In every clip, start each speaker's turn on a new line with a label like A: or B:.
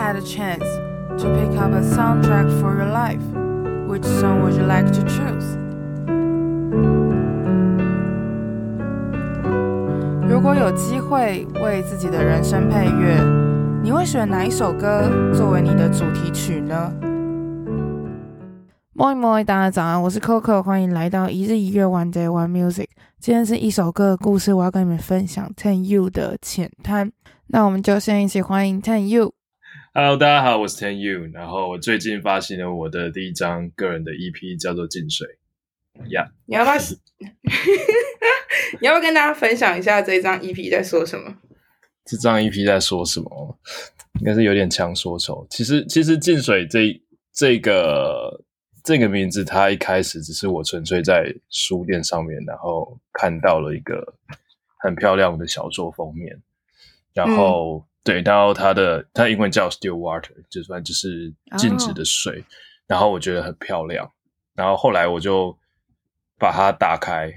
A: had a chance to pick up a soundtrack for your life, which song would you like to choose? 如果有机会为自己的人生配乐，你会选哪一首歌作为你的主题曲呢？Moi moi，大家早安，我是 Coco，欢迎来到一日一乐 One Day One Music。今天是一首歌的故事，我要跟你们分享 Ten You 的浅滩。那我们就先一起欢迎 Ten You。
B: Hello，大家好，我是 Ten You。然后我最近发行了我的第一张个人的 EP，叫做《进水》。呀、yeah，
A: 你要不要？你要不要跟大家分享一下这张 EP 在说什么？
B: 这张 EP 在说什么？应该是有点强说愁。其实，其实《进水》这这个这个名字，它一开始只是我纯粹在书店上面，然后看到了一个很漂亮的小说封面，然后。嗯对，然后它的它英文叫 Still Water，就算就是静止的水，oh. 然后我觉得很漂亮，然后后来我就把它打开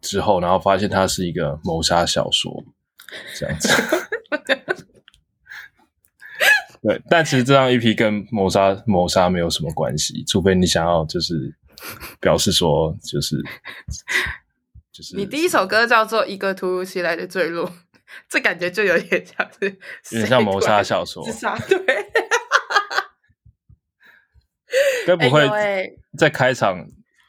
B: 之后，然后发现它是一个谋杀小说，这样子。对，但其实这张 EP 跟谋杀谋杀没有什么关系，除非你想要就是表示说就是 就是
A: 你第一首歌叫做一个突如其来的坠落。这感觉就有点像是，
B: 有点像谋杀小说，
A: 自杀对。
B: 该不会在开场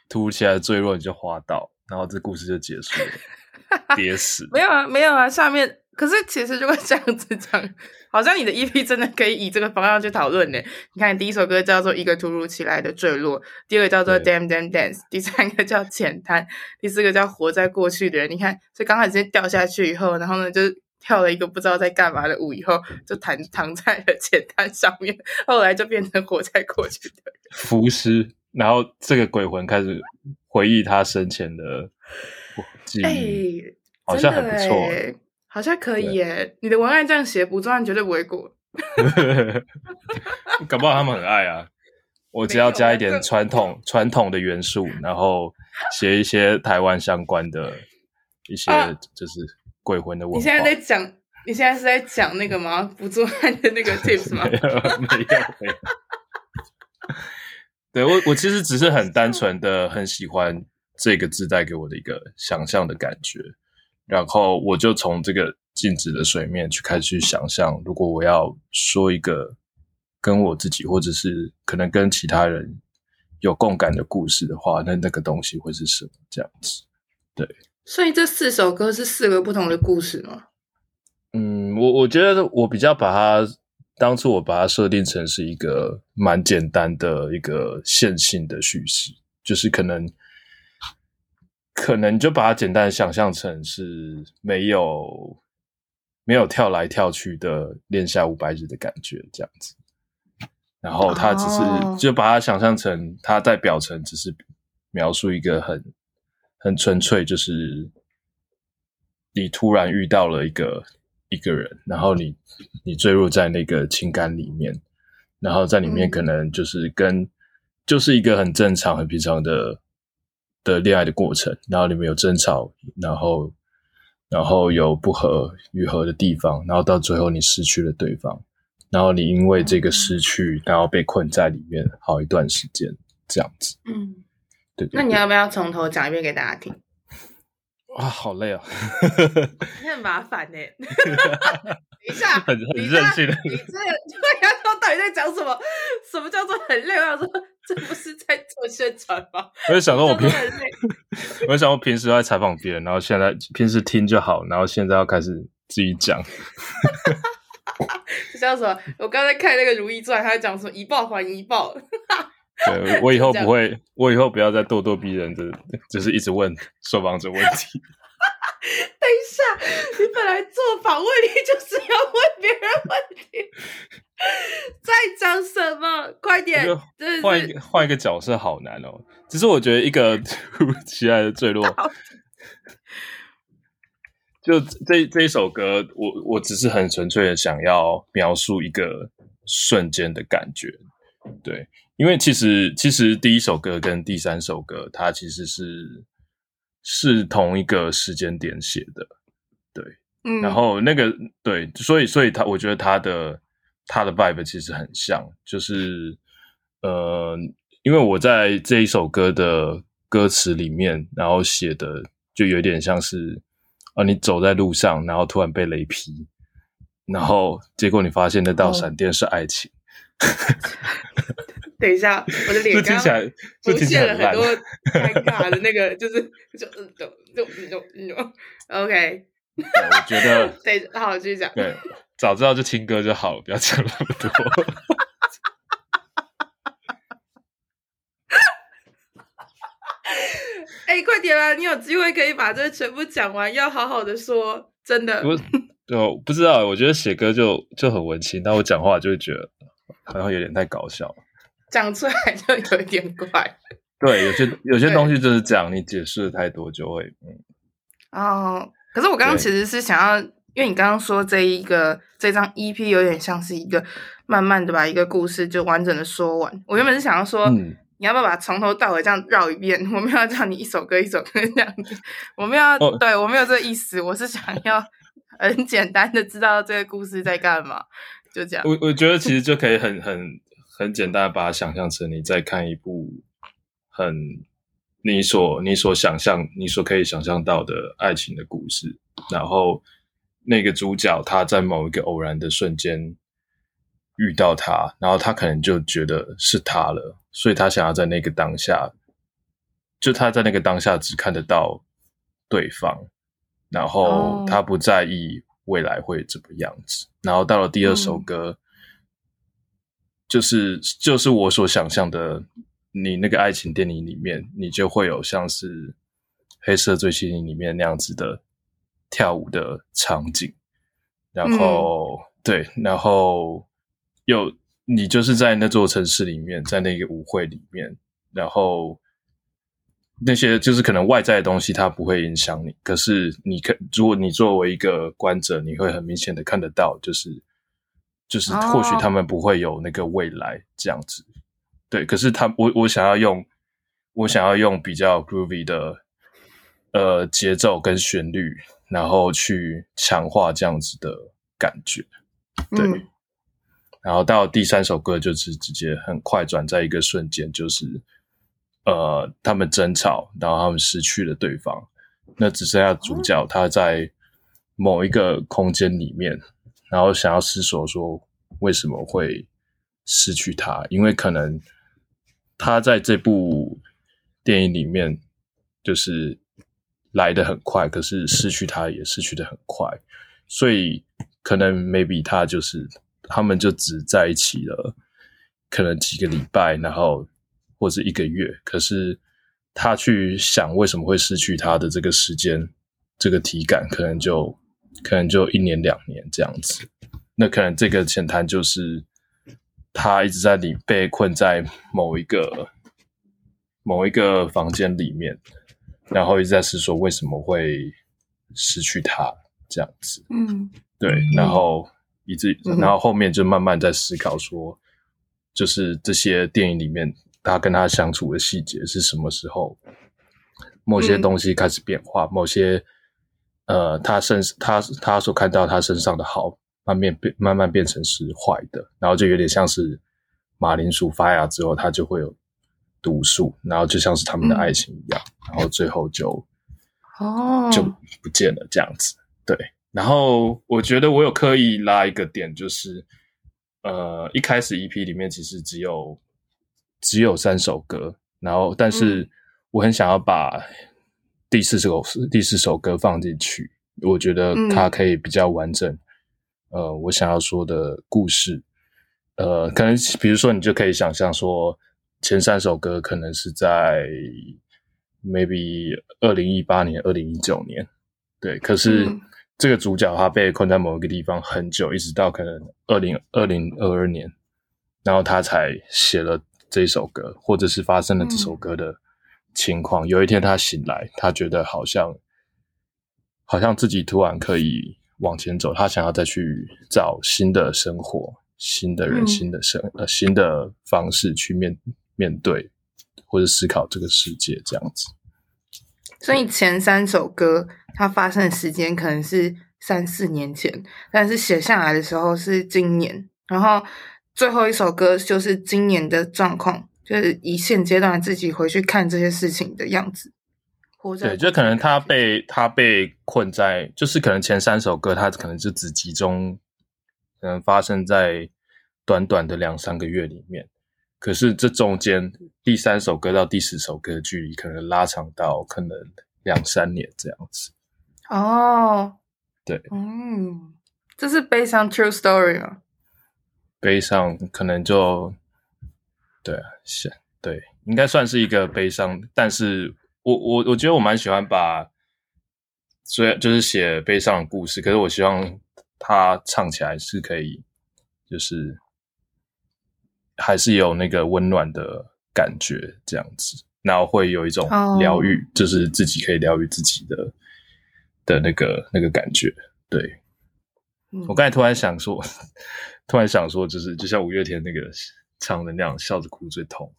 B: 突如其来的坠落你就滑倒，然后这故事就结束了，跌死。
A: 没有啊，没有啊，下面可是其实如果这样子讲，好像你的 EP 真的可以以这个方向去讨论呢。你看，第一首歌叫做《一个突如其来的坠落》，第二个叫做《Damn Damn Dance》，第三个叫《浅滩》，第四个叫《活在过去的人》。你看，所以刚开始掉下去以后，然后呢，就跳了一个不知道在干嘛的舞，以后就躺躺在了浅滩上面，后来就变成活在过去的人，
B: 浮尸。然后这个鬼魂开始回忆他生前的记忆，欸、好像很不错。
A: 好像可以耶！你的文案这样写，不赚绝对不会过。
B: 搞不好他们很爱啊！我只要加一点传统 传统的元素，然后写一些台湾相关的一些就是鬼魂的文化。
A: 你现在在讲，你现在是在讲那个吗？不做案的那个 tips 吗？
B: 没有，没有，没有。对，我，我其实只是很单纯的很喜欢这个字带给我的一个想象的感觉。然后我就从这个静止的水面去开始去想象，如果我要说一个跟我自己或者是可能跟其他人有共感的故事的话，那那个东西会是什么？这样子，对。
A: 所以这四首歌是四个不同的故事吗？
B: 嗯，我我觉得我比较把它当初我把它设定成是一个蛮简单的一个线性的叙事，就是可能。可能就把它简单的想象成是没有没有跳来跳去的练下五百日的感觉这样子，然后他只是、oh. 就把它想象成他在表层只是描述一个很很纯粹，就是你突然遇到了一个一个人，然后你你坠入在那个情感里面，然后在里面可能就是跟、嗯、就是一个很正常很平常的。的恋爱的过程，然后里面有争吵，然后然后有不合愈合的地方，然后到最后你失去了对方，然后你因为这个失去，然后被困在里面好一段时间，这样子。嗯，对，对，对。
A: 那你要不要从头讲一遍给大家听？
B: 啊，好累啊！
A: 你很麻烦呢。等一下，
B: 很很任性的。
A: 你这个，对呀，他到底在讲什么？什么叫做很累？我想说。这不是在做宣传吗？
B: 我就想说，我平，我就想我平时都在采访别人，然后现在平时听就好，然后现在要开始自己讲。
A: 这叫什么？我刚才看那个《如懿传》，他在讲说“一报还一报”。
B: 对，我以后不会，我以后不要再咄咄逼人的，就是一直问受访者问题。
A: 等一下，你本来做访问，你就是要问别人问题。在讲什么？快点！
B: 换一个换一个角色好难哦。只是我觉得一个突如其来的坠落，就这这一首歌，我我只是很纯粹的想要描述一个瞬间的感觉。对，因为其实其实第一首歌跟第三首歌，它其实是是同一个时间点写的。对，嗯，然后那个对，所以所以他我觉得他的。他的 vibe 其实很像，就是呃，因为我在这一首歌的歌词里面，然后写的就有点像是啊，你走在路上，然后突然被雷劈，然后结果你发现那道闪电是爱情。哦、
A: 等一下，我的脸刚刚
B: 听起来出现了很多
A: 尴尬的那个，就是就就就就就 OK。
B: 我觉得
A: 对，好继续讲。
B: 对。早知道就听歌就好了，不要讲那么多。
A: 哎、欸，快点啦！你有机会可以把这全部讲完，要好好的说，真的。
B: 我，我不知道，我觉得写歌就就很文青，但我讲话就会觉得好像有点太搞笑，
A: 讲出来就有一点怪。
B: 对，有些有些东西就是这样，你解释的太多就会嗯。
A: 哦，可是我刚刚其实是想要。因为你刚刚说这一个这张 EP 有点像是一个慢慢的把一个故事就完整的说完。我原本是想要说，嗯、你要不要把从头到尾这样绕一遍？我没有要叫你一首歌一首歌这样子，我没有对我没有这个意思。我是想要很简单的知道这个故事在干嘛，就这样。
B: 我我觉得其实就可以很很很简单的把它想象成你在看一部很你所你所想象你所可以想象到的爱情的故事，然后。那个主角他在某一个偶然的瞬间遇到他，然后他可能就觉得是他了，所以他想要在那个当下，就他在那个当下只看得到对方，然后他不在意未来会怎么样子。然后到了第二首歌，就是就是我所想象的，你那个爱情电影里面，你就会有像是《黑色追缉令》里面那样子的。跳舞的场景，然后、嗯、对，然后又你就是在那座城市里面，在那个舞会里面，然后那些就是可能外在的东西它不会影响你，可是你可如果你作为一个观者，你会很明显的看得到，就是就是或许他们不会有那个未来这样子，哦、对，可是他我我想要用我想要用比较 groovy 的呃节奏跟旋律。然后去强化这样子的感觉，对。嗯、然后到第三首歌就是直接很快转，在一个瞬间就是，呃，他们争吵，然后他们失去了对方，那只剩下主角他在某一个空间里面，然后想要思索说为什么会失去他，因为可能他在这部电影里面就是。来的很快，可是失去他也失去的很快，所以可能 maybe 他就是他们就只在一起了，可能几个礼拜，然后或者一个月，可是他去想为什么会失去他的这个时间，这个体感可能就可能就一年两年这样子，那可能这个浅谈就是他一直在里被困在某一个某一个房间里面。然后一直在思索为什么会失去他这样子，嗯，对，然后一直，然后后面就慢慢在思考说，就是这些电影里面他跟他相处的细节是什么时候，某些东西开始变化，某些呃，他身他他所看到他身上的好，慢慢变慢慢变成是坏的，然后就有点像是马铃薯发芽之后，它就会有。毒素，然后就像是他们的爱情一样，嗯、然后最后就哦就不见了这样子。对，然后我觉得我有刻意拉一个点，就是呃一开始 EP 里面其实只有只有三首歌，然后但是我很想要把第四首、嗯、第四首歌放进去，我觉得它可以比较完整。嗯、呃，我想要说的故事，呃，可能比如说你就可以想象说。前三首歌可能是在 maybe 二零一八年、二零一九年，对。可是这个主角他被困在某一个地方很久，一直到可能二零二零二二年，然后他才写了这首歌，或者是发生了这首歌的情况。有一天他醒来，他觉得好像好像自己突然可以往前走，他想要再去找新的生活、新的人、新的生呃新的方式去面。面对或者思考这个世界这样子，
A: 所以前三首歌它发生的时间可能是三四年前，但是写下来的时候是今年然后最后一首歌就是今年的状况，就是以现阶段自己回去看这些事情的样子。
B: 对，就可能他被他被困在，就是可能前三首歌他可能就只集中，可能发生在短短的两三个月里面。可是这中间第三首歌到第十首歌的距离可能拉长到可能两三年这样子。
A: 哦，
B: 对，
A: 嗯，这是悲伤 true story 吗。
B: 悲伤可能就，对啊，是，对，应该算是一个悲伤。但是我我我觉得我蛮喜欢把，虽然就是写悲伤的故事，可是我希望他唱起来是可以，就是还是有那个温暖的感觉这样子，然后会有一种疗愈，哦、就是自己可以疗愈自己的的那个那个感觉。对，嗯、我刚才突然想说。突然想说，就是就像五月天那个唱的那样，笑着哭最痛。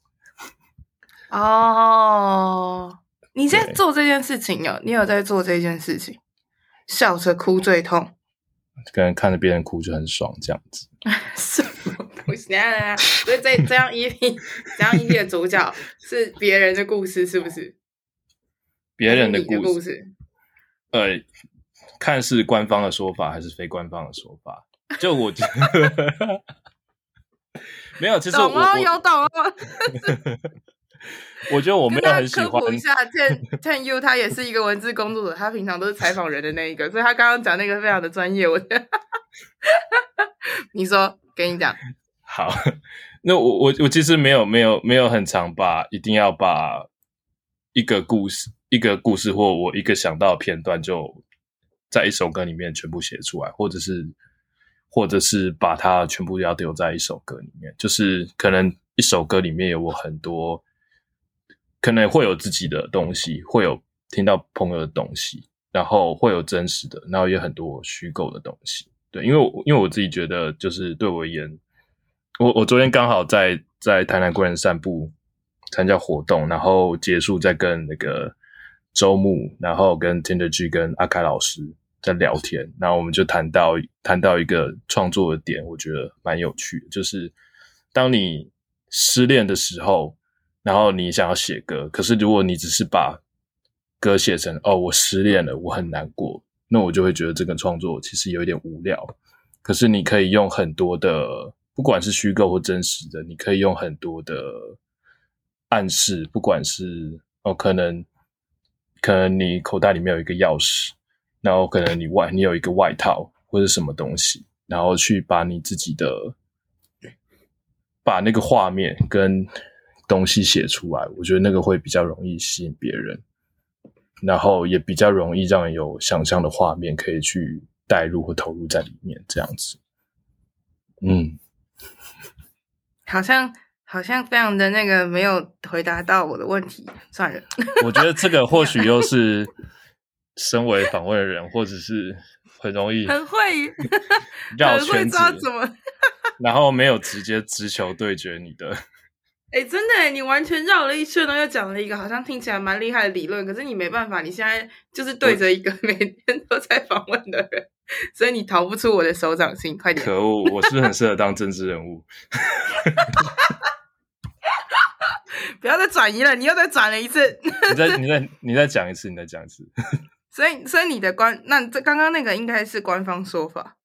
A: 哦，你在做这件事情哦？你有在做这件事情，笑着哭最痛。
B: 可能看着别人哭就很爽，这样子。
A: 什么东西啊？所以这这样 EP，这样 EP 的主角是别人的故事，是不是？
B: 别人的故事。
A: 故事
B: 呃，看是官方的说法还是非官方的说法？就我觉得没有，其实我
A: 懂哦，有懂哦。
B: 我觉得我没有很喜欢。
A: 科普一下，Ten Ten U 他也是一个文字工作者，他平常都是采访人的那一个，所以他刚刚讲那个非常的专业。我觉得，你说，跟你讲。
B: 好，那我我我其实没有没有没有很常把一定要把一个故事一个故事或我一个想到的片段就在一首歌里面全部写出来，或者是。或者是把它全部要丢在一首歌里面，就是可能一首歌里面有我很多，可能会有自己的东西，会有听到朋友的东西，然后会有真实的，然后也有很多虚构的东西。对，因为我因为我自己觉得，就是对我而言，我我昨天刚好在在台南归人散步参加活动，然后结束再跟那个周牧，然后跟 Tinder G 跟阿凯老师。在聊天，然后我们就谈到谈到一个创作的点，我觉得蛮有趣的，就是当你失恋的时候，然后你想要写歌，可是如果你只是把歌写成“哦，我失恋了，我很难过”，那我就会觉得这个创作其实有一点无聊。可是你可以用很多的，不管是虚构或真实的，你可以用很多的暗示，不管是哦，可能可能你口袋里面有一个钥匙。然后可能你外你有一个外套或者什么东西，然后去把你自己的把那个画面跟东西写出来，我觉得那个会比较容易吸引别人，然后也比较容易让人有想象的画面可以去带入或投入在里面，这样子。嗯，
A: 好像好像非常的那个没有回答到我的问题，算了。
B: 我觉得这个或许又是。身为访问的人，或者是很容易
A: 很会
B: 绕圈子，
A: 怎么，
B: 然后没有直接直球对决你的。
A: 哎、欸，真的，你完全绕了一圈，然后又讲了一个好像听起来蛮厉害的理论，可是你没办法，你现在就是对着一个 每天都在访问的人，所以你逃不出我的手掌心。快点！
B: 可恶，我是不是很适合当政治人物？
A: 不要再转移了，你又再转了一次。
B: 你再，你再，你再讲一次，你再讲一次。
A: 所以，所以你的官，那这刚刚那个应该是官方说法。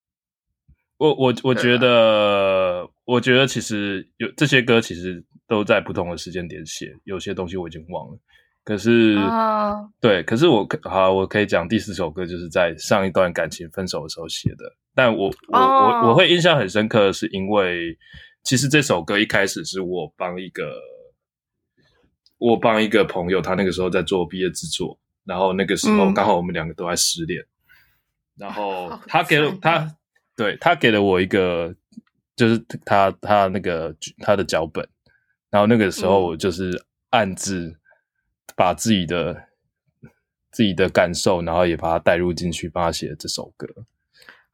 B: 我我我觉得，我觉得其实有这些歌，其实都在不同的时间点写。有些东西我已经忘了，可是，哦、对，可是我好，我可以讲第四首歌，就是在上一段感情分手的时候写的。但我我、哦、我我会印象很深刻的是，因为其实这首歌一开始是我帮一个我帮一个朋友，他那个时候在做毕业制作。然后那个时候刚好我们两个都在失恋，嗯、然后他给了他，对，他给了我一个，就是他他那个他的脚本，然后那个时候我就是暗自把自己的、嗯、自己的感受，然后也把它带入进去，帮他写了这首歌，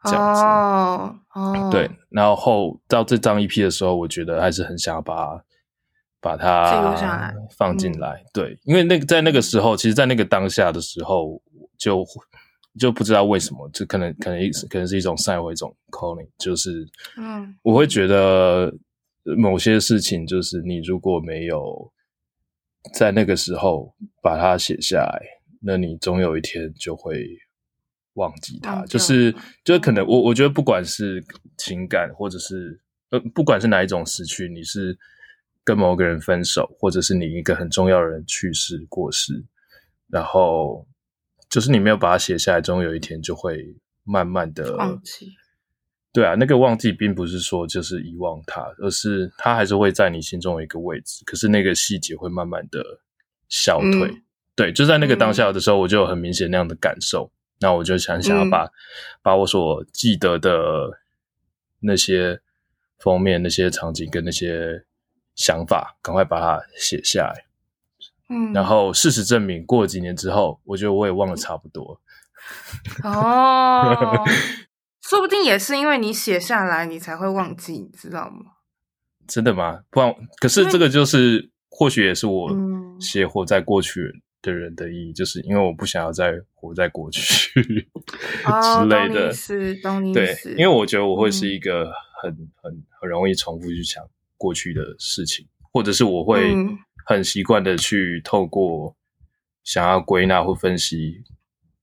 B: 这样子，对，然后后到这张 EP 的时候，我觉得还是很想要把。把它放进来，嗯、对，因为那个在那个时候，其实，在那个当下的时候，就就不知道为什么，就可能可能一可能是一种 sign 或一种 calling，就是
A: 嗯，
B: 我会觉得某些事情，就是你如果没有在那个时候把它写下来，那你总有一天就会忘记它。就是就是可能我我觉得不管是情感，或者是呃不管是哪一种失去，你是跟某个人分手，或者是你一个很重要的人去世过世，然后。就是你没有把它写下来，终有一天就会慢慢的
A: 忘记。
B: 对啊，那个忘记并不是说就是遗忘它，而是它还是会在你心中有一个位置。可是那个细节会慢慢的消退。嗯、对，就在那个当下的时候，我就有很明显那样的感受。那、嗯、我就想想要把、嗯、把我所记得的那些封面、那些场景跟那些想法，赶快把它写下来。嗯，然后事实证明，过了几年之后，我觉得我也忘了差不多。
A: 哦，说不定也是因为你写下来，你才会忘记，你知道吗？
B: 真的吗？不然，可是这个就是，或许也是我写活在过去的人的意义，嗯、就是因为我不想要再活在过去、哦、之类的。
A: 是，懂你
B: 对，因为我觉得我会是一个很、嗯、很很容易重复去想过去的事情，或者是我会。嗯很习惯的去透过想要归纳或分析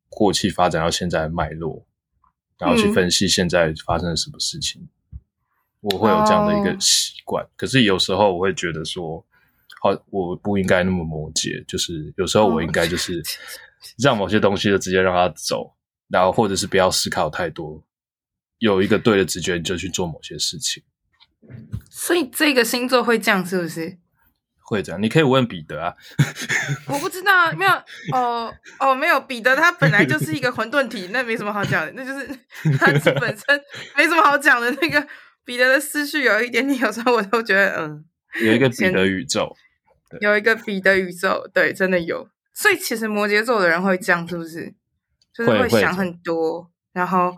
B: 过去发展到现在的脉络，然后去分析现在发生了什么事情。嗯、我会有这样的一个习惯。Oh. 可是有时候我会觉得说，好，我不应该那么摩羯。就是有时候我应该就是 让某些东西就直接让它走，然后或者是不要思考太多，有一个对的直觉你就去做某些事情。
A: 所以这个星座会这样，是不是？
B: 会这样，你可以问彼得啊。
A: 我不知道，没有哦哦，没有彼得，他本来就是一个混沌体，那没什么好讲的，那就是 他本身没什么好讲的。那个彼得的思绪有一点点，有时候我都觉得，嗯，
B: 有一个彼得宇宙，
A: 有一个彼得宇宙，对，真的有。所以其实摩羯座的人会这样，是不是？就是会想很多，然后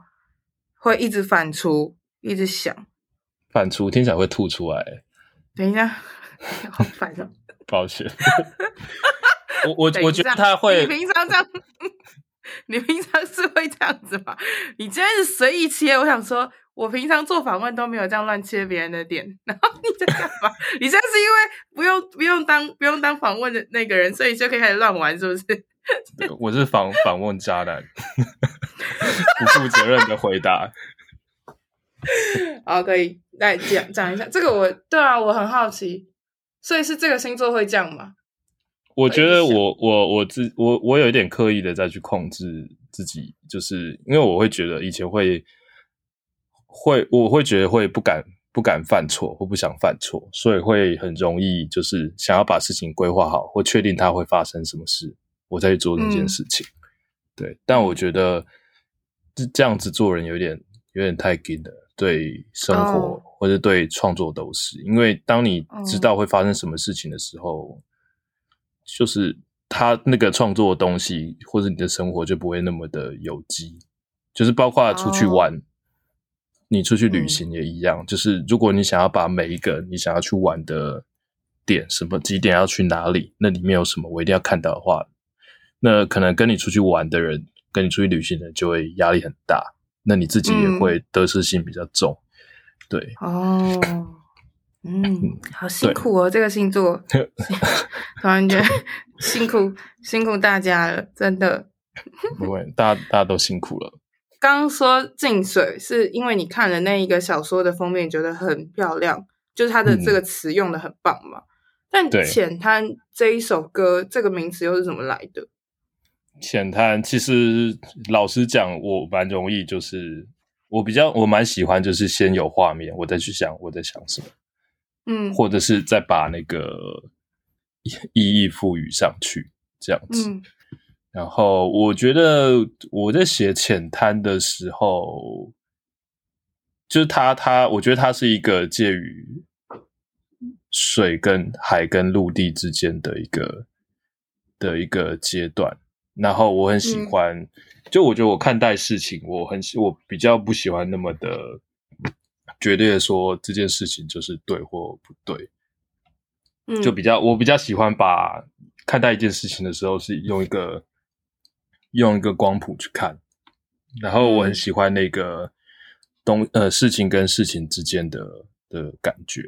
A: 会一直反刍，一直想。
B: 反刍听起来会吐出来。
A: 等一下。好烦哦！
B: 抱歉，我我我觉得他会。
A: 你平常这样，你平常是会这样子吗？你今天是随意切，我想说，我平常做访问都没有这样乱切别人的点，然后你在干嘛？你现在是因为不用不用当不用当访问的那个人，所以就可以开始乱玩，是不是？
B: 我是访访问渣男，不负责任的回答。
A: 好，可以来讲讲一下这个我。我对啊，我很好奇。所以是这个星座会这样吗？
B: 我觉得我我我自我我有一点刻意的再去控制自己，就是因为我会觉得以前会会我会觉得会不敢不敢犯错或不想犯错，所以会很容易就是想要把事情规划好或确定它会发生什么事，我再去做那件事情。嗯、对，但我觉得这这样子做人有点有点太紧了。对生活或者对创作都是，因为当你知道会发生什么事情的时候，就是他那个创作的东西或者你的生活就不会那么的有机。就是包括出去玩，你出去旅行也一样。就是如果你想要把每一个你想要去玩的点，什么几点要去哪里，那里面有什么我一定要看到的话，那可能跟你出去玩的人，跟你出去旅行的人就会压力很大。那你自己也会得失心比较重，嗯、对
A: 哦，嗯，好辛苦哦，对这个星座，突然间辛苦辛苦大家了，真的。
B: 不会，大家大家都辛苦了。
A: 刚刚说进水是因为你看了那一个小说的封面，觉得很漂亮，就是它的这个词用的很棒嘛。嗯、但浅滩这一首歌，这个名词又是怎么来的？
B: 浅滩其实老实讲，我蛮容易，就是我比较我蛮喜欢，就是先有画面，我再去想我在想什么，嗯，或者是再把那个意义赋予上去这样子。嗯、然后我觉得我在写浅滩的时候，就是它它，我觉得它是一个介于水跟海跟陆地之间的一个的一个阶段。然后我很喜欢，嗯、就我觉得我看待事情，我很我比较不喜欢那么的绝对的说这件事情就是对或不对，嗯，就比较我比较喜欢把看待一件事情的时候是用一个用一个光谱去看，然后我很喜欢那个东、嗯、呃事情跟事情之间的的感觉。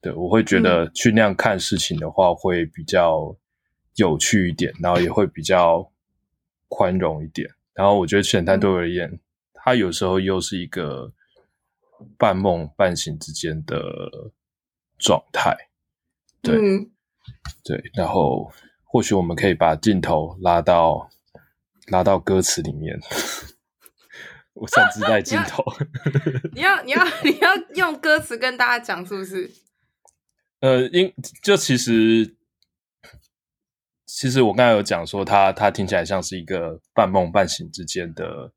B: 对，我会觉得去那样看事情的话，会比较有趣一点，然后也会比较宽容一点。然后我觉得浅滩对我而言，嗯、它有时候又是一个半梦半醒之间的状态。对，嗯、对，然后或许我们可以把镜头拉到拉到歌词里面。我擅自带镜头
A: 你，你要你要你要用歌词跟大家讲，是不是？
B: 呃，因就其实，其实我刚才有讲说他，他他听起来像是一个半梦半醒之间的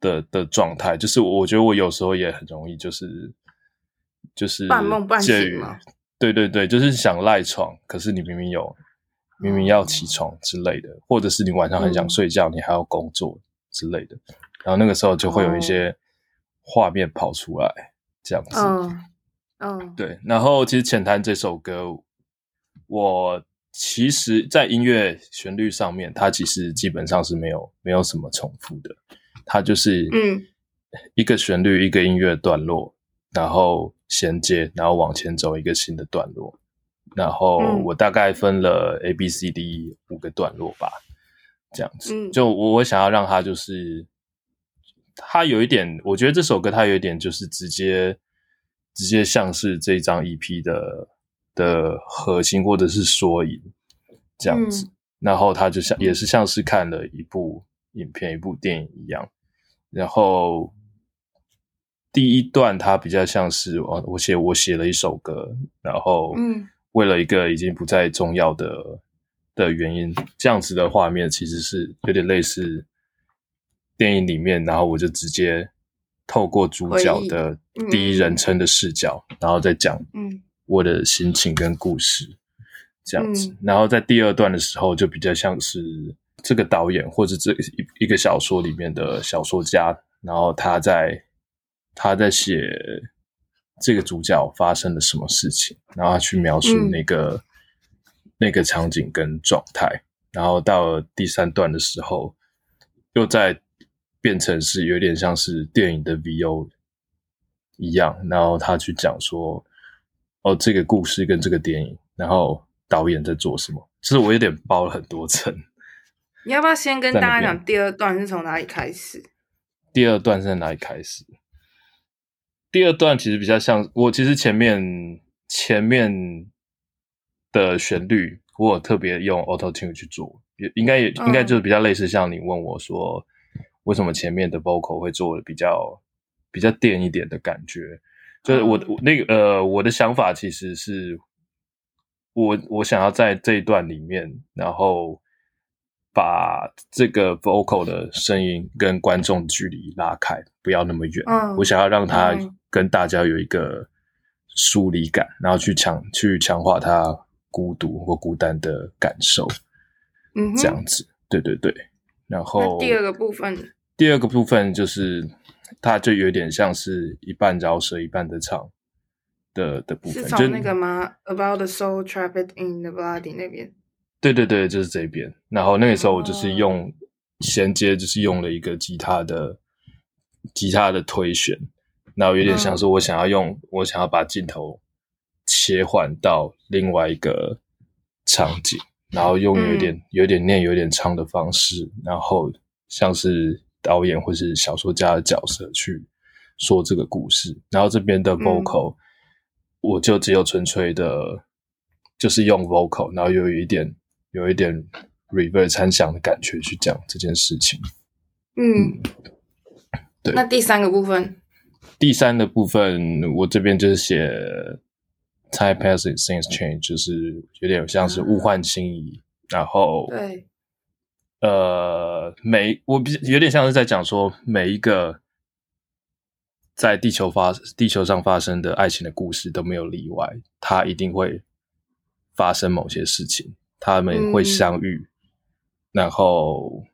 B: 的的状态。就是我觉得我有时候也很容易，就是就是
A: 半梦半醒嘛。
B: 对对对，就是想赖床，可是你明明有明明要起床之类的，或者是你晚上很想睡觉，嗯、你还要工作之类的，然后那个时候就会有一些画面跑出来，这样子。嗯
A: 嗯，oh.
B: 对，然后其实《浅谈》这首歌，我其实，在音乐旋律上面，它其实基本上是没有没有什么重复的，它就是嗯。一个旋律一个音乐段落，然后衔接，然后往前走一个新的段落，然后我大概分了 A B C D 五个段落吧，这样子，就我我想要让它就是，它有一点，我觉得这首歌它有一点就是直接。直接像是这张 EP 的的核心或者是缩影这样子，嗯、然后他就像也是像是看了一部影片、一部电影一样。然后第一段它比较像是我我写我写了一首歌，然后嗯，为了一个已经不再重要的的原因，这样子的画面其实是有点类似电影里面，然后我就直接。透过主角的第一人称的视角，嗯、然后再讲我的心情跟故事，嗯、这样子。然后在第二段的时候，就比较像是这个导演或者这一一个小说里面的小说家，然后他在他在写这个主角发生了什么事情，然后他去描述那个、嗯、那个场景跟状态。然后到了第三段的时候，又在。变成是有点像是电影的 VO 一样，然后他去讲说，哦，这个故事跟这个电影，然后导演在做什么？其实我有点包了很多层。
A: 你要不要先跟大家讲第二段是从哪里开始？
B: 第二段是在哪里开始？第二段其实比较像我，其实前面前面的旋律，我有特别用 Auto Tune 去做，也应该也应该就是比较类似像你问我说。为什么前面的 vocal 会做的比较比较电一点的感觉？就是我我那个呃，我的想法其实是，我我想要在这一段里面，然后把这个 vocal 的声音跟观众距离拉开，不要那么远。嗯，我想要让他跟大家有一个疏离感，然后去强去强化他孤独或孤单的感受。嗯，这样子，对对对。然后
A: 第二个部分。
B: 第二个部分就是，它就有点像是一半饶舌一半的唱的的部分，
A: 是从那个吗？About the soul trapped in the body 那边。
B: 对对对，就是这边。然后那个时候我就是用衔接，就是用了一个吉他的吉他的推弦，然后有点像是我想要用，嗯、我想要把镜头切换到另外一个场景，然后用有点、嗯、有点念有点唱的方式，然后像是。导演或是小说家的角色去说这个故事，然后这边的 vocal、嗯、我就只有纯粹的，就是用 vocal，然后又有一点有一点 reverse 参想的感觉去讲这件事情。
A: 嗯，对。那第三个部分，
B: 第三个部分我这边就是写 time passes things change，就是有点像是物换星移，嗯、然后
A: 对。
B: 呃，每我比有点像是在讲说，每一个在地球发地球上发生的爱情的故事都没有例外，它一定会发生某些事情，他们会相遇，嗯、然后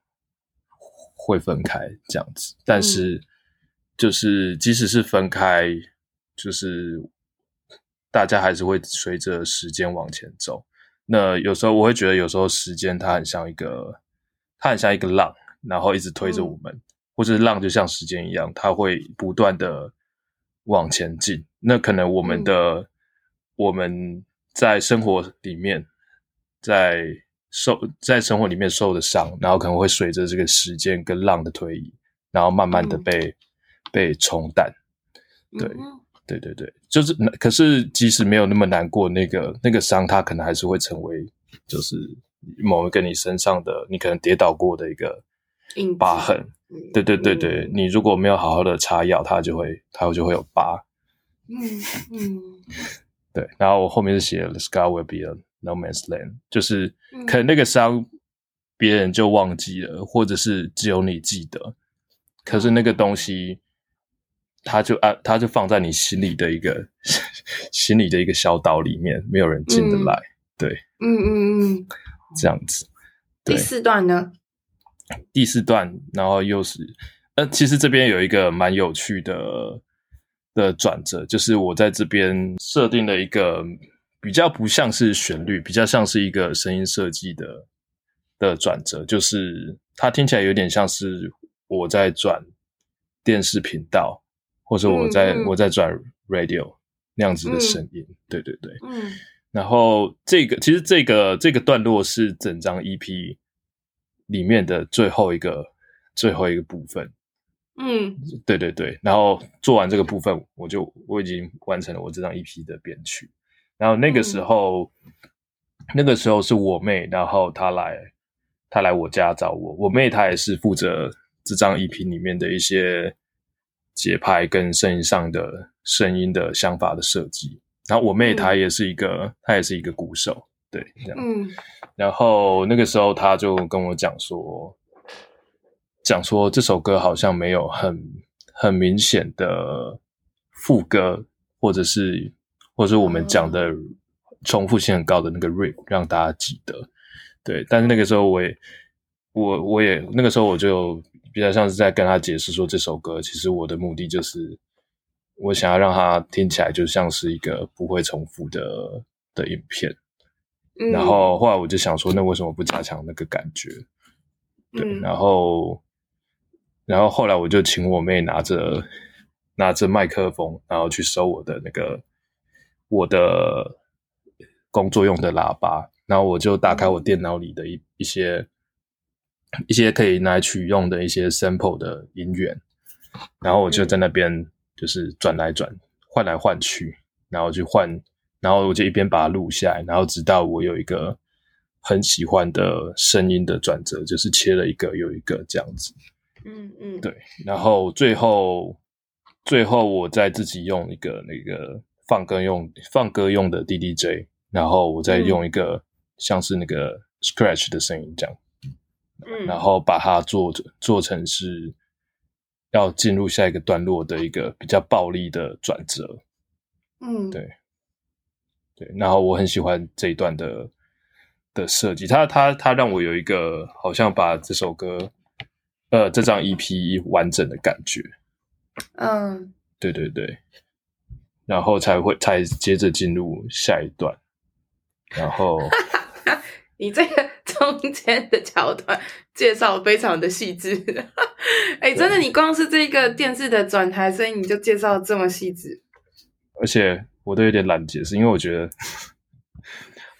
B: 会分开这样子。但是，就是即使是分开，就是大家还是会随着时间往前走。那有时候我会觉得，有时候时间它很像一个。它很像一个浪，然后一直推着我们，嗯、或者浪就像时间一样，它会不断的往前进。那可能我们的、嗯、我们在生活里面，在受在生活里面受的伤，然后可能会随着这个时间跟浪的推移，然后慢慢的被、嗯、被冲淡。对、嗯、对对对，就是可是即使没有那么难过，那个那个伤，它可能还是会成为就是某一个你身上的，你可能跌倒过的一个疤痕。嗯、对对对对、嗯，你如果没有好好的擦药，它就会它就会有疤。嗯嗯，对。然后我后面是写了 “The scar will be a no man's land”，就是可能那个伤别人就忘记了，或者是只有你记得，可是那个东西。他就按，他就放在你心里的一个 心里的一个小岛里面，没有人进得来。嗯、对，嗯嗯嗯，这样子。
A: 第四段呢？
B: 第四段，然后又是呃，其实这边有一个蛮有趣的的转折，就是我在这边设定了一个比较不像是旋律，比较像是一个声音设计的的转折，就是它听起来有点像是我在转电视频道。或者我在、嗯、我在转 radio 那样子的声音、嗯，对对对，嗯，然后这个其实这个这个段落是整张 EP 里面的最后一个最后一个部分，嗯，对对对，然后做完这个部分，我就我已经完成了我这张 EP 的编曲，然后那个时候、嗯、那个时候是我妹，然后她来她来我家找我，我妹她也是负责这张 EP 里面的一些。节拍跟声音上的声音的想法的设计，然后我妹她也是一个，嗯、她也是一个鼓手，对，这样。嗯。然后那个时候她就跟我讲说，讲说这首歌好像没有很很明显的副歌，或者是或者是我们讲的重复性很高的那个 riff 让大家记得。对，但是那个时候我也我我也那个时候我就。比较像是在跟他解释说，这首歌其实我的目的就是，我想要让它听起来就像是一个不会重复的的影片。嗯。然后后来我就想说，那为什么不加强那个感觉？对，嗯。然后，然后后来我就请我妹拿着拿着麦克风，然后去收我的那个我的工作用的喇叭，然后我就打开我电脑里的一一些。一些可以拿来取用的一些 sample 的音源，然后我就在那边就是转来转，换来换去，然后就换，然后我就一边把它录下来，然后直到我有一个很喜欢的声音的转折，就是切了一个又一个这样子。嗯嗯，对，然后最后最后我再自己用一个那个放歌用放歌用的 DDJ，然后我再用一个像是那个 scratch 的声音这样。嗯，然后把它做做成是要进入下一个段落的一个比较暴力的转折。嗯，对，对。然后我很喜欢这一段的的设计，它它它让我有一个好像把这首歌呃这张 EP 完整的感觉。嗯，对对对。然后才会才接着进入下一段，然后。
A: 你这个 中间的桥段介绍非常的细致，哎、欸，真的，你光是这个电视的转台声音，你就介绍这么细致，
B: 而且我都有点懒解释，因为我觉得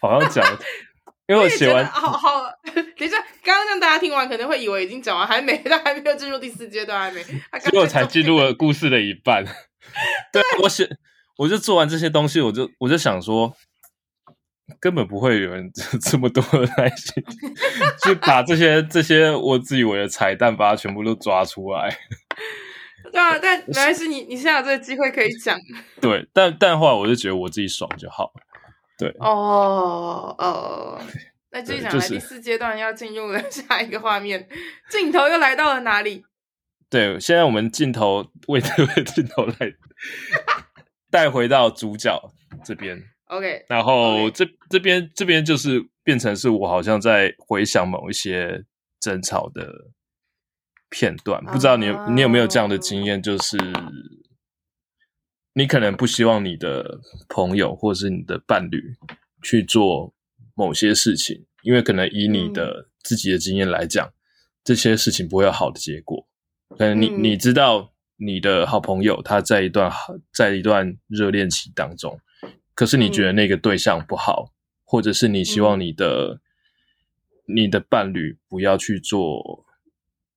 B: 好像讲，因为我写完，
A: 好好，等一下，刚刚让大家听完可能会以为已经讲完，还没，他还没有进入第四阶段，还没，结
B: 果才进入了故事的一半。对，我写，我就做完这些东西，我就我就想说。根本不会有人 这么多的耐心，去把这些这些我自以为的彩蛋，把它全部都抓出来。
A: 对啊，但没关系，你你现在有这个机会可以讲。
B: 对，但但后来我就觉得我自己爽就好了。对，
A: 哦哦，那继续讲来第四阶段要进入了下一个画面，镜头又来到了哪里？
B: 对，现在我们镜头为这位镜头来带回到主角这边。
A: OK，
B: 然后这.这边这边就是变成是我好像在回想某一些争吵的片段，不知道你有、uh... 你有没有这样的经验？就是你可能不希望你的朋友或是你的伴侣去做某些事情，因为可能以你的自己的经验来讲，嗯、这些事情不会有好的结果。可能你、嗯、你知道你的好朋友他在一段在一段热恋期当中，可是你觉得那个对象不好，嗯、或者是你希望你的、嗯、你的伴侣不要去做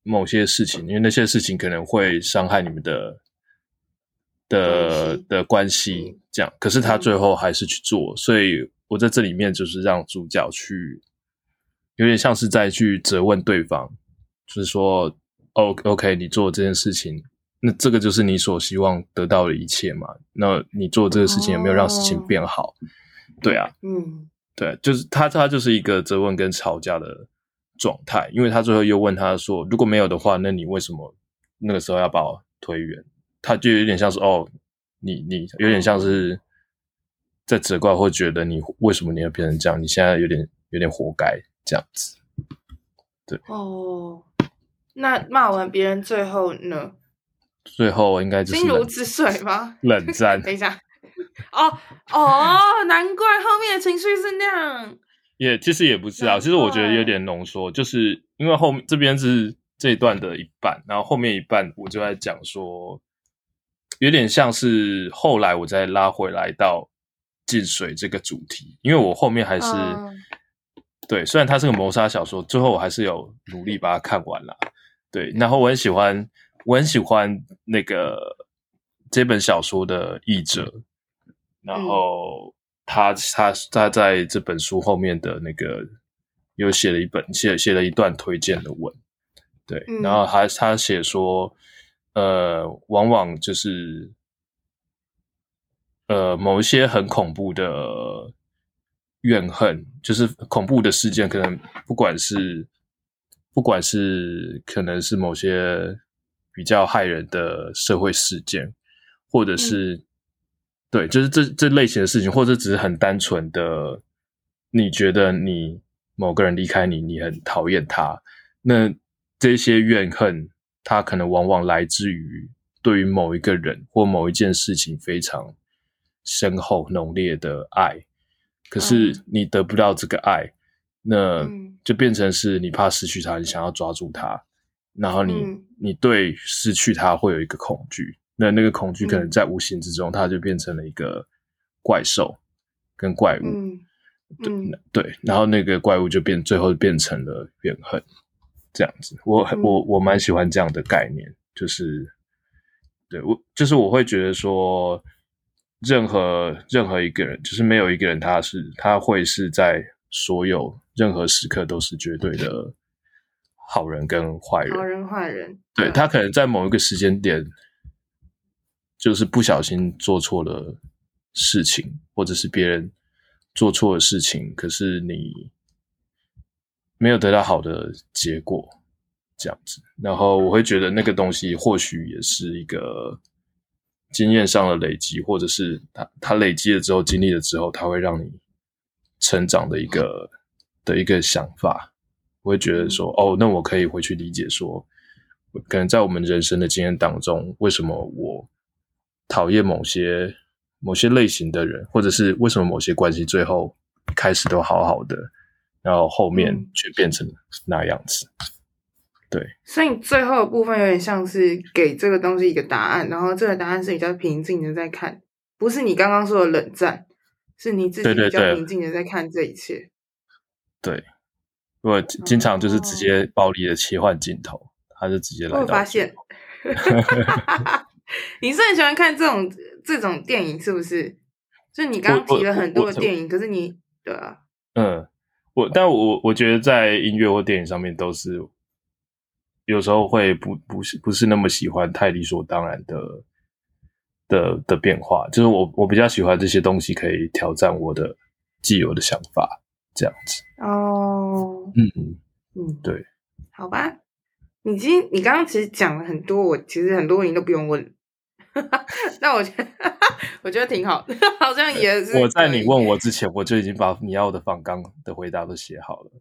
B: 某些事情，因为那些事情可能会伤害你们的的的关系。这样，可是他最后还是去做，嗯、所以我在这里面就是让主角去。有点像是在去责问对方，就是说哦，OK，你做这件事情，那这个就是你所希望得到的一切嘛？那你做这个事情有没有让事情变好？哦、对啊，
A: 嗯，
B: 对，就是他，他就是一个责问跟吵架的状态，因为他最后又问他说，如果没有的话，那你为什么那个时候要把我推远？他就有点像是哦，你你有点像是在责怪，或觉得你为什么你要变成这样？你现在有点有点活该。这样子，对
A: 哦。那骂完别人最后呢？
B: 最后应该就是
A: 心如止水吗？
B: 冷战。
A: 等一下，哦哦，难怪后面的情绪是那样。
B: 也、其实也不是啊，其实我觉得有点浓缩，就是因为后面这边是这一段的一半，然后后面一半我就在讲说，有点像是后来我再拉回来到进水这个主题，因为我后面还是。嗯对，虽然它是个谋杀小说，最后我还是有努力把它看完了。对，然后我很喜欢，我很喜欢那个这本小说的译者，然后他他他在这本书后面的那个又写了一本写写了一段推荐的文，对，然后他他写说，呃，往往就是呃某一些很恐怖的。怨恨就是恐怖的事件，可能不管是不管是可能是某些比较害人的社会事件，或者是、嗯、对，就是这这类型的事情，或者只是很单纯的，你觉得你某个人离开你，你很讨厌他，那这些怨恨，它可能往往来自于对于某一个人或某一件事情非常深厚浓烈的爱。可是你得不到这个爱，嗯、那就变成是你怕失去他，你想要抓住他，然后你、嗯、你对失去他会有一个恐惧，那那个恐惧可能在无形之中，它就变成了一个怪兽跟怪物，对对，然后那个怪物就变最后变成了怨恨，这样子，我、嗯、我我蛮喜欢这样的概念，就是对我就是我会觉得说。任何任何一个人，就是没有一个人，他是他会是在所有任何时刻都是绝对的好人跟坏人。
A: 好人坏人，
B: 对，他可能在某一个时间点，就是不小心做错了事情，或者是别人做错了事情，可是你没有得到好的结果，这样子。然后我会觉得那个东西或许也是一个。经验上的累积，或者是他他累积了之后，经历了之后，他会让你成长的一个的一个想法。我会觉得说，哦，那我可以回去理解说，可能在我们人生的经验当中，为什么我讨厌某些某些类型的人，或者是为什么某些关系最后开始都好好的，然后后面却变成那样子。对，
A: 所以最后的部分有点像是给这个东西一个答案，然后这个答案是比较平静的在看，不是你刚刚说的冷战，是你自己比较平静的在看这一切。
B: 对，对，对，我经常就是直接暴力的切换镜头，他就直接来。
A: 我发现，你是很喜欢看这种这种电影，是不是？就你刚刚提了很多的电影，可是你对啊，
B: 嗯，我但我我觉得在音乐或电影上面都是。有时候会不不是不是那么喜欢太理所当然的的的变化，就是我我比较喜欢这些东西可以挑战我的既有的想法，这样子。
A: 哦，
B: 嗯嗯嗯，对，
A: 好吧。你今你刚刚其实讲了很多，我其实很多问题都不用问。那我觉得 我觉得挺好的，好像也是。
B: 我在你问我之前，我就已经把你要的访纲的回答都写好了。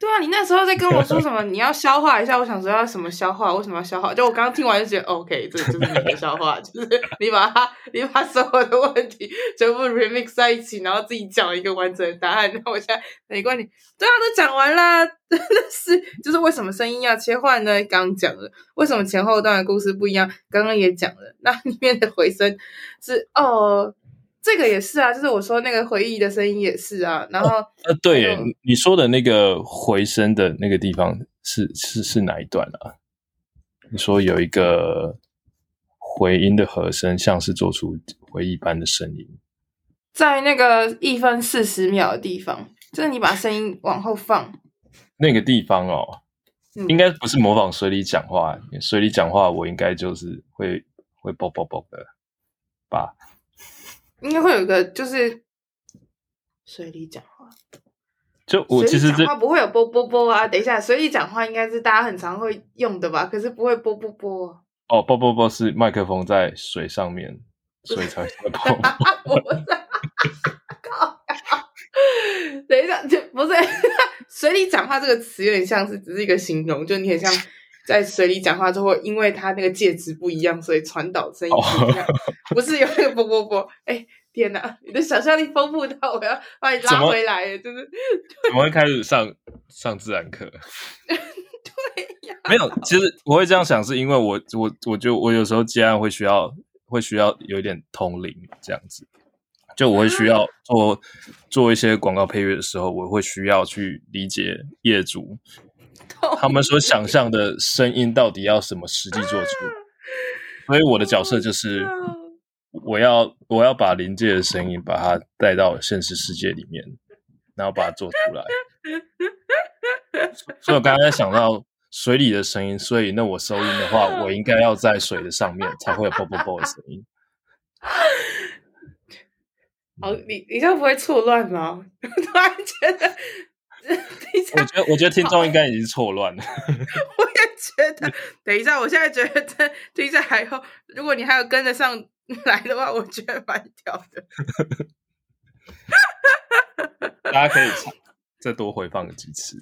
A: 对啊，你那时候在跟我说什么？你要消化一下。我想说要什么消化？为什么要消化？就我刚刚听完就觉得，OK，这就是你的消化，就是你把它，你把所有的问题全部 remix 在一起，然后自己讲一个完整的答案。那我现在没关系，对啊，都讲完了，真的是，就是为什么声音要切换呢？刚刚讲了，为什么前后段的故事不一样？刚刚也讲了，那里面的回声是哦。这个也是啊，就是我说那个回忆的声音也是啊，然后
B: 呃，对耶，你说的那个回声的那个地方是是是哪一段啊？你说有一个回音的和声，像是做出回忆般的声音，
A: 在那个一分四十秒的地方，就是你把声音往后放
B: 那个地方哦，嗯、应该不是模仿水里讲话，水里讲话我应该就是会会啵啵啵的吧。
A: 应该会有一个，就是水里讲话，
B: 就我其实这
A: 话不会有波波波啊。等一下，水里讲话应该是大家很常会用的吧？可是不会波波波。
B: 哦，波波波是麦克风在水上面，所以才会啵。
A: 我靠！等一下，就不是 水里讲话这个词有点像是只是一个形容，就你很像在水里讲话之后，因为它那个介质不一样，所以传导声音不一样。Oh. 不是有那个啵啵啵？哎、欸，天哪！你的想象力丰富到我要把你拉回来，就是
B: 怎么会开始上上自然课？
A: 对呀，
B: 没有。其实我会这样想，是因为我我我就我有时候接案会需要会需要有一点通灵这样子，就我会需要做做一些广告配乐的时候，我会需要去理解业主。他们所想象的声音到底要什么实际做出？所以我的角色就是，我要我要把临界的声音把它带到现实世界里面，然后把它做出来。所以我刚刚在想到水里的声音，所以那我收音的话，我应该要在水的上面才会有啵啵啵的声音。
A: 好，你你这样不会错乱吗？我突然觉得。
B: 我觉得，我觉得听众应该已经错乱了。
A: 我也觉得，等一下，我现在觉得听下来后，如果你还有跟得上来的话，我觉得蛮屌的。
B: 大家可以再多回放几次。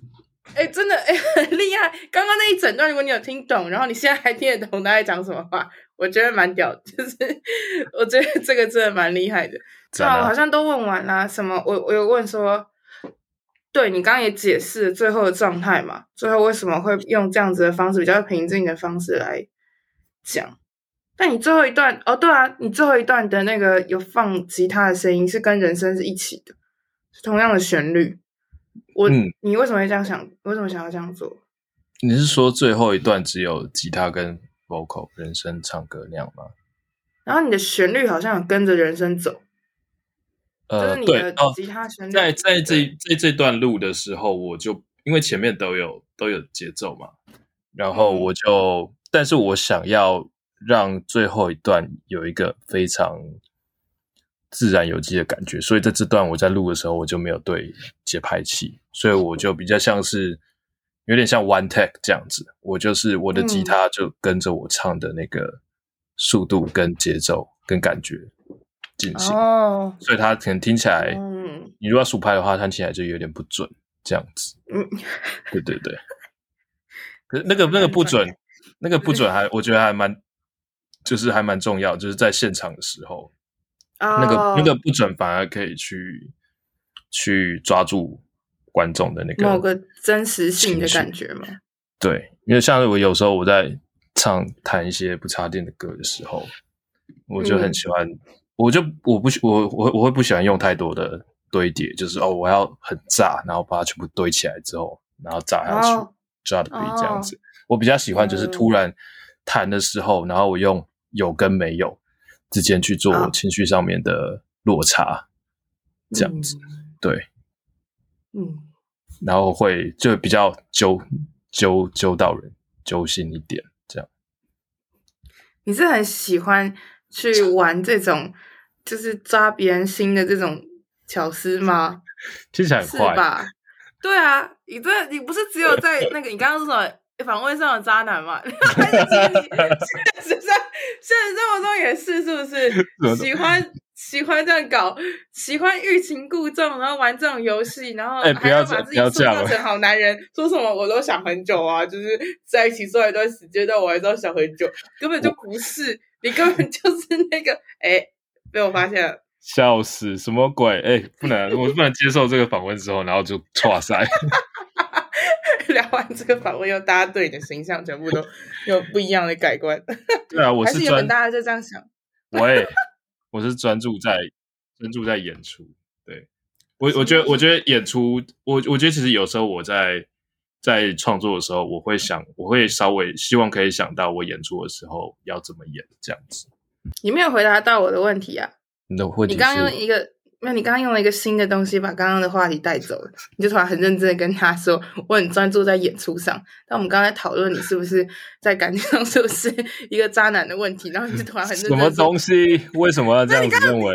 A: 哎、欸，真的，哎、欸，很厉害。刚刚那一整段，如果你有听懂，然后你现在还听得懂他在讲什么话，我觉得蛮屌。就是我觉得这个真的蛮厉害的。对啊，我好像都问完了。什么？我我有问说。对，你刚刚也解释了最后的状态嘛？最后为什么会用这样子的方式，比较平静的方式来讲？但你最后一段哦，对啊，你最后一段的那个有放吉他的声音，是跟人声是一起的，是同样的旋律。我，嗯，你为什么会这样想？为什么想要这样做？
B: 你是说最后一段只有吉他跟 vocal 人声唱歌那样吗？
A: 然后你的旋律好像有跟着人声走。
B: 呃，对哦，在在这在这段录的时候，我就因为前面都有都有节奏嘛，然后我就，嗯、但是我想要让最后一段有一个非常自然有机的感觉，所以在这段我在录的时候，我就没有对节拍器，所以我就比较像是有点像 one take 这样子，我就是我的吉他就跟着我唱的那个速度跟节奏跟感觉。进行哦，所以它可能听起来，嗯，你如果要数拍的话，它听起来就有点不准，这样子。嗯，对对对。可是那个 那个不准，那个不准还我觉得还蛮，就是还蛮重要，就是在现场的时候，哦、那个那个不准反而可以去去抓住观众的那个
A: 某个真实性的感觉嘛。
B: 对，因为像我有时候我在唱弹一些不插电的歌的时候，我就很喜欢、嗯。我就我不我我我会不喜欢用太多的堆叠，就是哦，我要很炸，然后把它全部堆起来之后，然后炸下去，炸的比这样子。我比较喜欢就是突然弹的时候，然后我用有跟没有之间去做情绪上面的落差，这样子，对，嗯，然后会就比较揪揪揪到人，揪心一点，这样。
A: 你是很喜欢去玩这种？就是抓别人心的这种巧思吗？
B: 听起来很
A: 吧？对啊，你这你不是只有在那个你刚刚说什么访问上的渣男吗？现实上现实生活中也是，是不是？喜欢喜欢这样搞，喜欢欲擒故纵，然后玩这种游戏，然后还要把自己塑造成好男人，说什么我都想很久啊，就是在一起做一段时间，但我还是要想很久，根本就不是，你根本就是那个，哎，被我发现了，
B: 笑死，什么鬼？哎，不能，我不能接受这个访问之后，然后就剉赛。
A: 聊完这个访问，又大家对你的形象全部都有不一样的改观。
B: 对啊，我 是专，
A: 大家就这样想。
B: 我也。我是专注在专注在演出，对我我觉得我觉得演出，我我觉得其实有时候我在在创作的时候，我会想，我会稍微希望可以想到我演出的时候要怎么演这样子。
A: 你没有回答到我的问题啊？
B: 你的问题，
A: 你刚刚用一个。那你刚刚用了一个新的东西把刚刚的话题带走了，你就突然很认真的跟他说：“我很专注在演出上。”但我们刚才讨论你是不是在感情上 是不是一个渣男的问题，然后你就突然很认真。
B: 什么东西？为什么要这样子认为？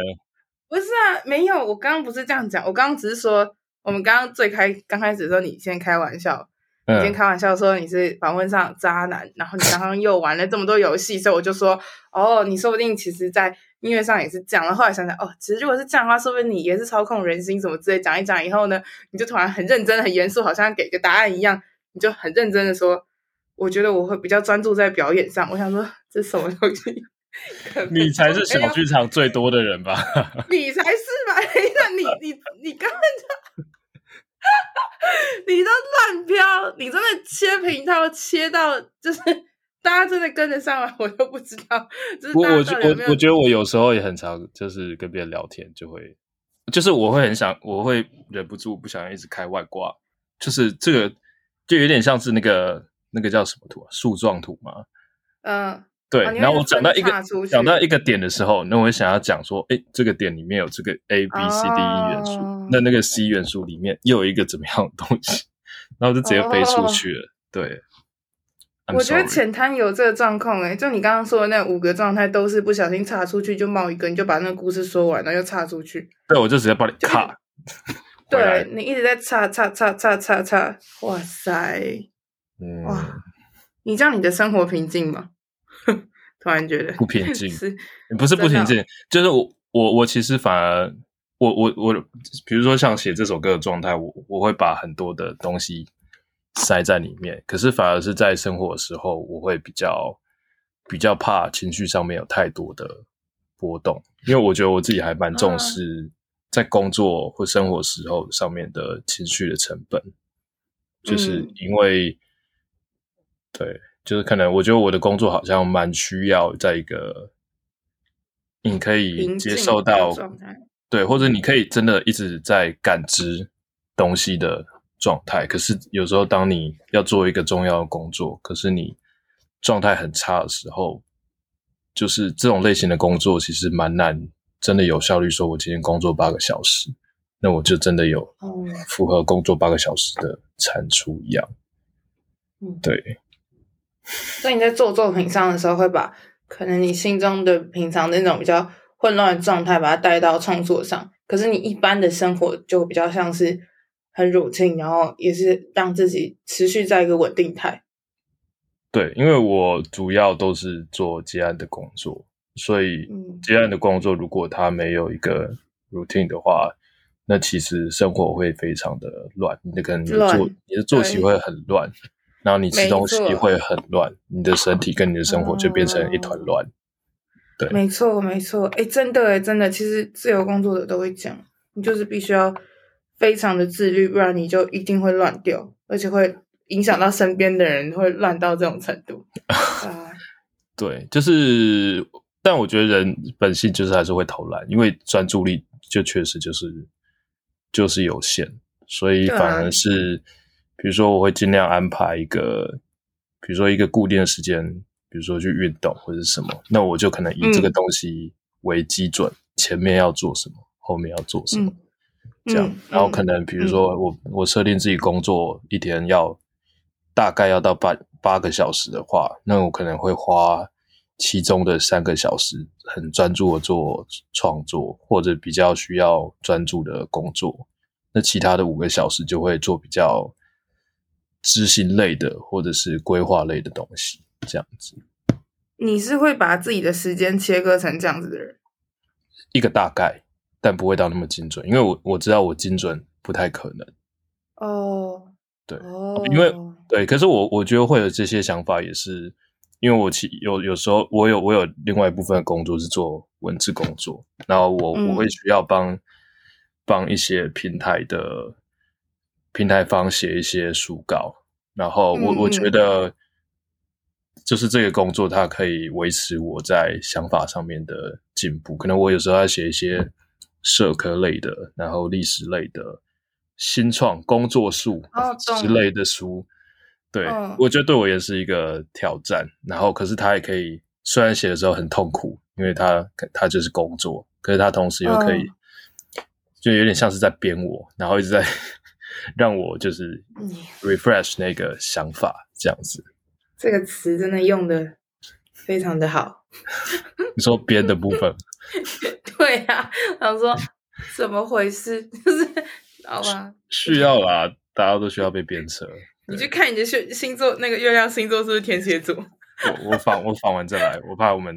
A: 不是啊，没有，我刚刚不是这样讲，我刚刚只是说，我们刚刚最开刚开始的时候你先开玩笑，你先开玩笑说你是访问上渣男，然后你刚刚又玩了这么多游戏，所以我就说，哦，你说不定其实，在。音乐上也是这样，然后后来想想，哦，其实如果是这样的话，说不定你也是操控人心什么之类。讲一讲以后呢，你就突然很认真、很严肃，好像给个答案一样，你就很认真的说，我觉得我会比较专注在表演上。我想说，这什么东西？
B: 你才是小剧场最多的人吧？
A: 你才是吧？那你你你刚刚就，你都乱飘，你真的切频道切到就是。大家真的跟得上吗？我都不知道。就是、
B: 我我我我觉得我有时候也很常，就是跟别人聊天，就会，就是我会很想，我会忍不住不想一直开外挂，就是这个就有点像是那个那个叫什么图啊，树状图嘛。
A: 嗯，
B: 对。
A: 啊、
B: 然后我讲到一个讲到一个点的时候，那我想要讲说，哎，这个点里面有这个 A B C D E 元素，哦、那那个 C 元素里面又有一个怎么样的东西，然后就直接飞出去了，哦、对。
A: 我觉得浅滩有这个状况诶，就你刚刚说的那五个状态，都是不小心插出去就冒一个，你就把那个故事说完然后，又插出去。
B: 对，我就直接把你卡。
A: 对你一直在插插插插插插，哇塞，
B: 嗯、
A: 哇，你这样你的生活平静吗？突然觉得
B: 不平静，
A: 是
B: 不是不平静，就是我我我其实反而我我我，比如说像写这首歌的状态，我我会把很多的东西。塞在里面，可是反而是在生活的时候，我会比较比较怕情绪上面有太多的波动，因为我觉得我自己还蛮重视在工作或生活时候上面的情绪的成本，就是因为、嗯、对，就是可能我觉得我的工作好像蛮需要在一个你可以接受到对，或者你可以真的一直在感知东西的。状态，可是有时候当你要做一个重要的工作，可是你状态很差的时候，就是这种类型的工作其实蛮难，真的有效率。说我今天工作八个小时，那我就真的有符合工作八个小时的产出一样。嗯，对。
A: 所以你在做作品上的时候，会把可能你心中的平常那种比较混乱的状态，把它带到创作上。可是你一般的生活就比较像是。很 routine，然后也是让自己持续在一个稳定态。
B: 对，因为我主要都是做接案的工作，所以接案的工作如果它没有一个 routine 的话，那其实生活会非常的乱。你的可能你的作你的作息会很乱，对然后你吃东西会很乱，你的身体跟你的生活就变成一团乱。对，
A: 没错没错，哎，真的哎，真的，其实自由工作者都会讲，你就是必须要。非常的自律，不然你就一定会乱掉，而且会影响到身边的人，会乱到这种程度。啊，
B: 对，就是，但我觉得人本性就是还是会偷懒，因为专注力就确实就是就是有限，所以反而是，啊、比如说我会尽量安排一个，比如说一个固定的时间，比如说去运动或者什么，那我就可能以这个东西为基准，嗯、前面要做什么，后面要做什么。嗯。这样，然后可能比如说我、嗯、我设定自己工作一天要大概要到八八个小时的话，那我可能会花其中的三个小时很专注的做创作，或者比较需要专注的工作，那其他的五个小时就会做比较执行类的或者是规划类的东西，这样子。
A: 你是会把自己的时间切割成这样子的人？
B: 一个大概，但不会到那么精准，因为我我知道我精准不太可能。
A: 哦，
B: 对，
A: 哦，
B: 因为对，可是我我觉得会有这些想法，也是因为我其有有时候我有我有另外一部分的工作是做文字工作，然后我、嗯、我会需要帮帮一些平台的平台方写一些书稿，然后我、嗯、我觉得。就是这个工作，它可以维持我在想法上面的进步。可能我有时候要写一些社科类的，然后历史类的、新创工作术之类的书。哦、对、哦，我觉得对我也是一个挑战。然后，可是它也可以，虽然写的时候很痛苦，因为它它就是工作，可是它同时又可以，哦、就有点像是在编我，然后一直在让我就是 refresh 那个想法这样子。
A: 这个词真的用的非常的好。
B: 你说编的部分？
A: 对呀、啊，想说怎么回事？就是好吧，
B: 需要啦，大家都需要被鞭策。
A: 你去看你的星星座，那个月亮星座是不是天蝎座？
B: 我我访我访完再来，我怕我们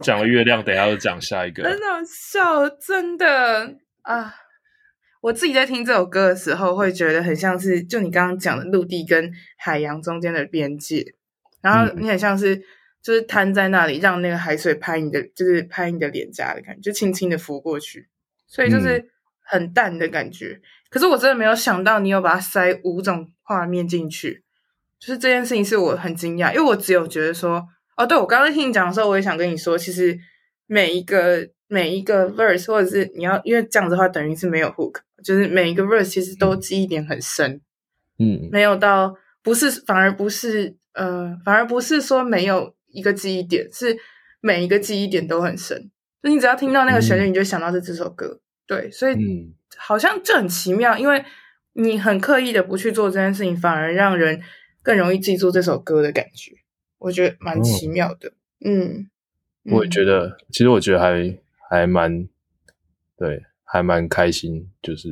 B: 讲了月亮，等一下又讲下一个。
A: 很好笑，真的啊。我自己在听这首歌的时候，会觉得很像是就你刚刚讲的陆地跟海洋中间的边界，然后你很像是就是瘫在那里，让那个海水拍你的，就是拍你的脸颊的感觉，就轻轻的拂过去，所以就是很淡的感觉。可是我真的没有想到你有把它塞五种画面进去，就是这件事情是我很惊讶，因为我只有觉得说，哦，对，我刚刚听你讲的时候，我也想跟你说，其实每一个每一个 verse 或者是你要，因为这样子的话等于是没有 hook。就是每一个 verse 其实都记忆点很深，
B: 嗯，
A: 没有到不是，反而不是，呃，反而不是说没有一个记忆点，是每一个记忆点都很深。就你只要听到那个旋律，你就想到是这首歌，嗯，对，所以好像就很奇妙，因为你很刻意的不去做这件事情，反而让人更容易记住这首歌的感觉，我觉得蛮奇妙的。嗯，
B: 我也觉得，其实我觉得还还蛮对。还蛮开心，就是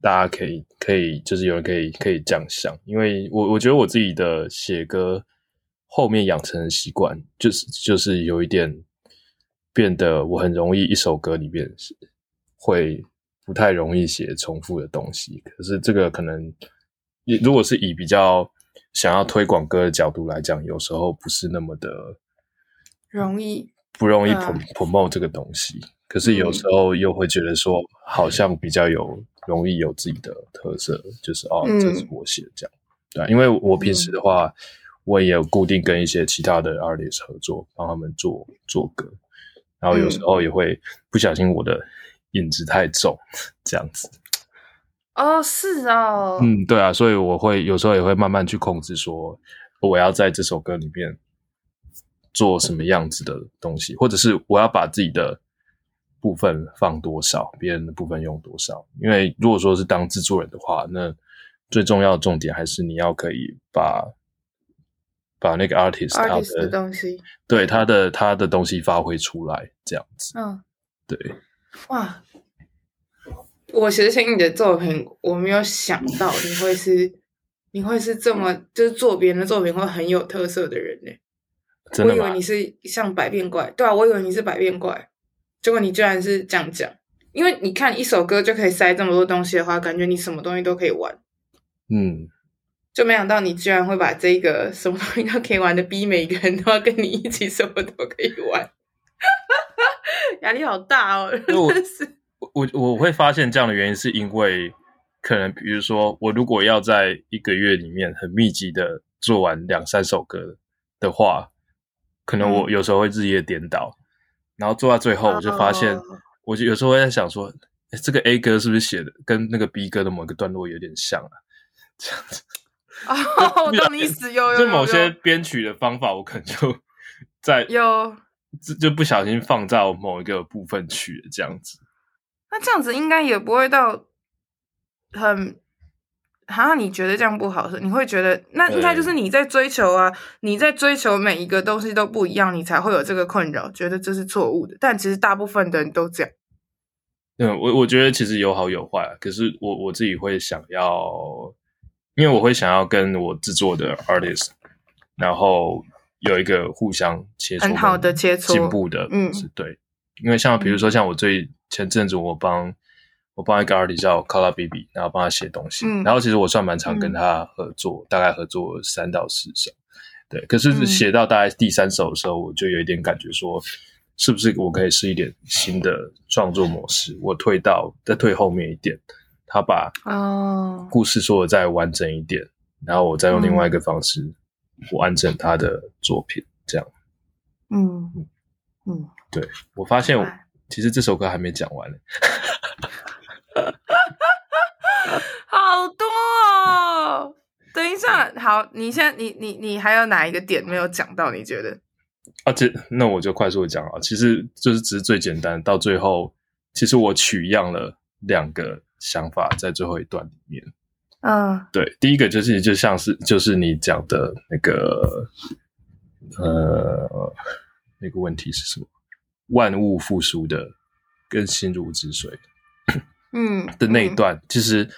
B: 大家可以可以，就是有人可以可以这样想，因为我我觉得我自己的写歌后面养成的习惯，就是就是有一点变得我很容易一首歌里面会不太容易写重复的东西。可是这个可能，如果是以比较想要推广歌的角度来讲，有时候不是那么的
A: 容易，
B: 不容易 promote 这个东西。可是有时候又会觉得说，好像比较有容易有自己的特色，就是哦，这是我写的这样，对，因为我平时的话，我也有固定跟一些其他的 artist 合作，帮他们做做歌，然后有时候也会不小心我的影子太重，这样子。
A: 哦，是哦，
B: 嗯，对啊，所以我会有时候也会慢慢去控制，说我要在这首歌里面做什么样子的东西，或者是我要把自己的。部分放多少，别人的部分用多少？因为如果说是当制作人的话，那最重要的重点还是你要可以把把那个 artist 他的
A: ，artist 的东西，
B: 对他的他的东西发挥出来，这样子。
A: 嗯，
B: 对。
A: 哇，我其实听你的作品，我没有想到你会是你会是这么就是做别人的作品会很有特色的人呢。真的吗？我以为你是像百变怪，对啊，我以为你是百变怪。结果你居然是这样讲，因为你看一首歌就可以塞这么多东西的话，感觉你什么东西都可以玩。
B: 嗯，
A: 就没想到你居然会把这个什么东西都可以玩的逼每个人都要跟你一起什么都可以玩，压力好大哦！
B: 我我我会发现这样的原因是因为可能比如说我如果要在一个月里面很密集的做完两三首歌的话，可能我有时候会日夜颠倒。然后做到最后，我就发现，我就有时候会在想说，哎，这个 A 歌是不是写的跟那个 B 歌的某个段落有点像啊？这样子
A: 哦，我懂你意思，有有
B: 就某些编曲的方法，我可能就 在
A: 有
B: 就就不小心放到某一个部分去了，这样子。
A: 那这样子应该也不会到很。哈，你觉得这样不好是？你会觉得那应该就是你在追求啊，你在追求每一个东西都不一样，你才会有这个困扰，觉得这是错误的。但其实大部分的人都这样。
B: 嗯，我我觉得其实有好有坏，可是我我自己会想要，因为我会想要跟我制作的 artist，然后有一个互相切磋、
A: 很好的切磋、
B: 进步的，嗯，是对。因为像比如说像我最前阵子我帮我帮一个 artist 叫 Kala Bibi，然后帮他写东西，嗯、然后其实我算蛮常跟他合作，嗯、大概合作三到四首。对，可是写到大概第三首的时候，我就有一点感觉说，是不是我可以试一点新的创作模式？我退到再退后面一点，他把哦故事说的再完整一点，然后我再用另外一个方式完整他的作品，这样。嗯嗯嗯，对，我发现我其实这首歌还没讲完呢。
A: 好多哦。等一下，好，你现在你你你还有哪一个点没有讲到？你觉得？
B: 啊，这那我就快速的讲啊，其实就是只是最简单，到最后，其实我取样了两个想法在最后一段里面。嗯，对，第一个就是就像是就是你讲的那个，呃，那个问题是什么？万物复苏的跟心如止水，嗯的那一段，嗯、其实。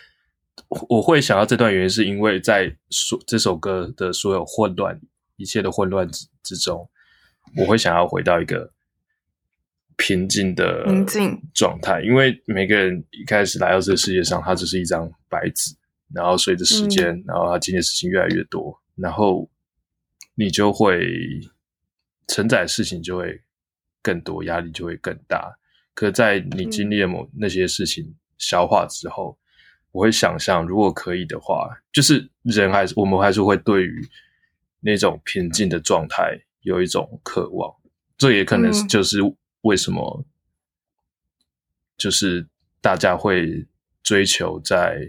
B: 我会想到这段原因，是因为在所这首歌的所有混乱、一切的混乱之之中，我会想要回到一个平静的平静状态。因为每个人一开始来到这个世界上，他只是一张白纸，然后随着时间，嗯、然后他经历的事情越来越多，然后你就会承载的事情就会更多，压力就会更大。可在你经历了某那些事情消化之后，我会想象，如果可以的话，就是人还是我们还是会对于那种平静的状态有一种渴望。这也可能是就是为什么，就是大家会追求在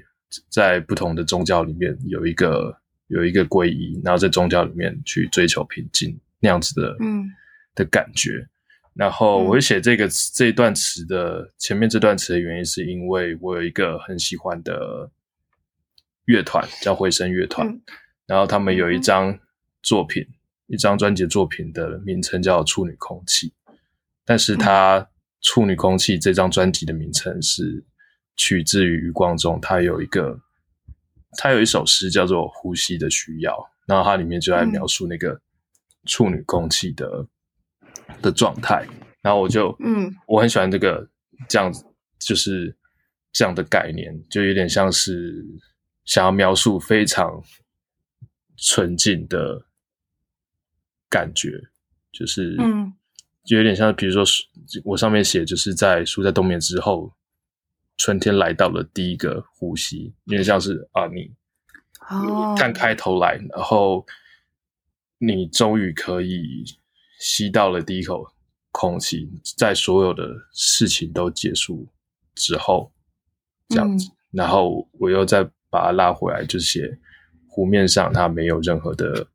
B: 在不同的宗教里面有一个有一个皈依，然后在宗教里面去追求平静那样子的嗯的感觉。然后我会写这个、嗯、这一段词的前面这段词的原因，是因为我有一个很喜欢的乐团叫回声乐团，嗯、然后他们有一张作品，嗯、一张专辑作品的名称叫《处女空气》，但是它《处女空气》这张专辑的名称是取自于余光中，他有一个他有一首诗叫做《呼吸的需要》，然后它里面就在描述那个处女空气的。的状态，然后我就，嗯，我很喜欢这个这样子，就是这样的概念，就有点像是想要描述非常纯净的感觉，就是，嗯，就有点像，比如说，我上面写，就是在树在冬眠之后，春天来到了第一个呼吸，有点像是啊，你，哦，探开头来，然后你终于可以。吸到了第一口空气，在所有的事情都结束之后，这样子，嗯、然后我又再把它拉回来，就写湖面上它没有任何的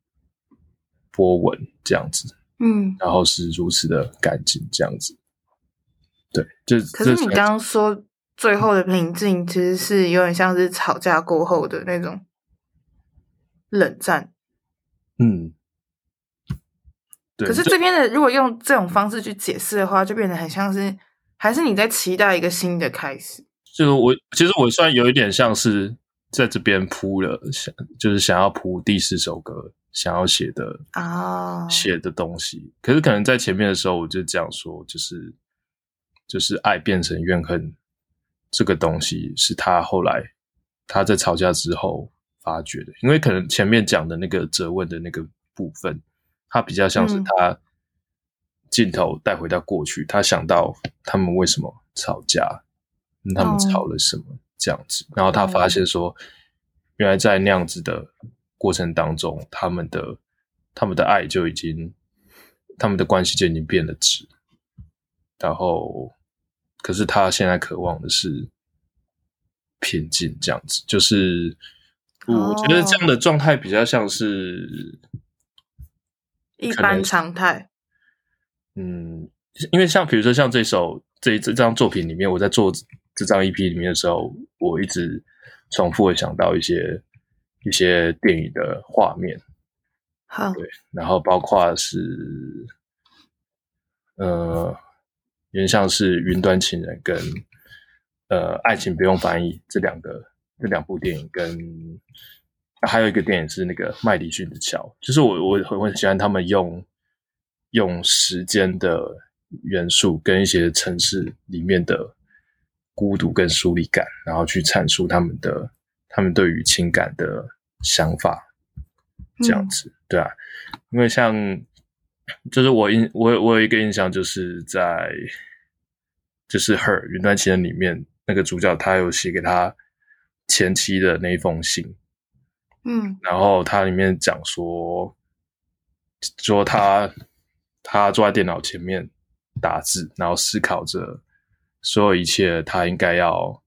B: 波纹，这样子，嗯，然后是如此的干净，这样子，对，就
A: 可是你刚刚说最后的平静，其实是有点像是吵架过后的那种冷战，嗯。可是这边的，如果用这种方式去解释的话，就变得很像是，还是你在期待一个新的开始。
B: 就是我，其实我算有一点像是在这边铺了，想就是想要铺第四首歌想要写的啊写的东西。可是可能在前面的时候，我就这样说，就是就是爱变成怨恨这个东西，是他后来他在吵架之后发觉的，因为可能前面讲的那个责问的那个部分。他比较像是他镜头带回到过去，嗯、他想到他们为什么吵架，他们吵了什么这样子，哦、然后他发现说，原来在那样子的过程当中，他们的他们的爱就已经，他们的关系就已经变得质，然后可是他现在渴望的是平静，这样子，就是我觉得这样的状态比较像是。
A: 一般常态，
B: 嗯，因为像比如说像这首这这张作品里面，我在做这张 EP 里面的时候，我一直重复的想到一些一些电影的画面，好，对，然后包括是呃，有点像是《云端情人》跟呃《爱情不用翻译》这两个这两部电影跟。还有一个电影是那个麦迪逊的桥，就是我我很很喜欢他们用用时间的元素跟一些城市里面的孤独跟疏离感，然后去阐述他们的他们对于情感的想法，这样子，嗯、对啊，因为像就是我印我我有一个印象，就是在就是《Her》云端情人里面那个主角，他有写给他前妻的那一封信，
A: 嗯，
B: 然后他里面讲说说他。他坐在电脑前面打字，然后思考着所有一切他应该要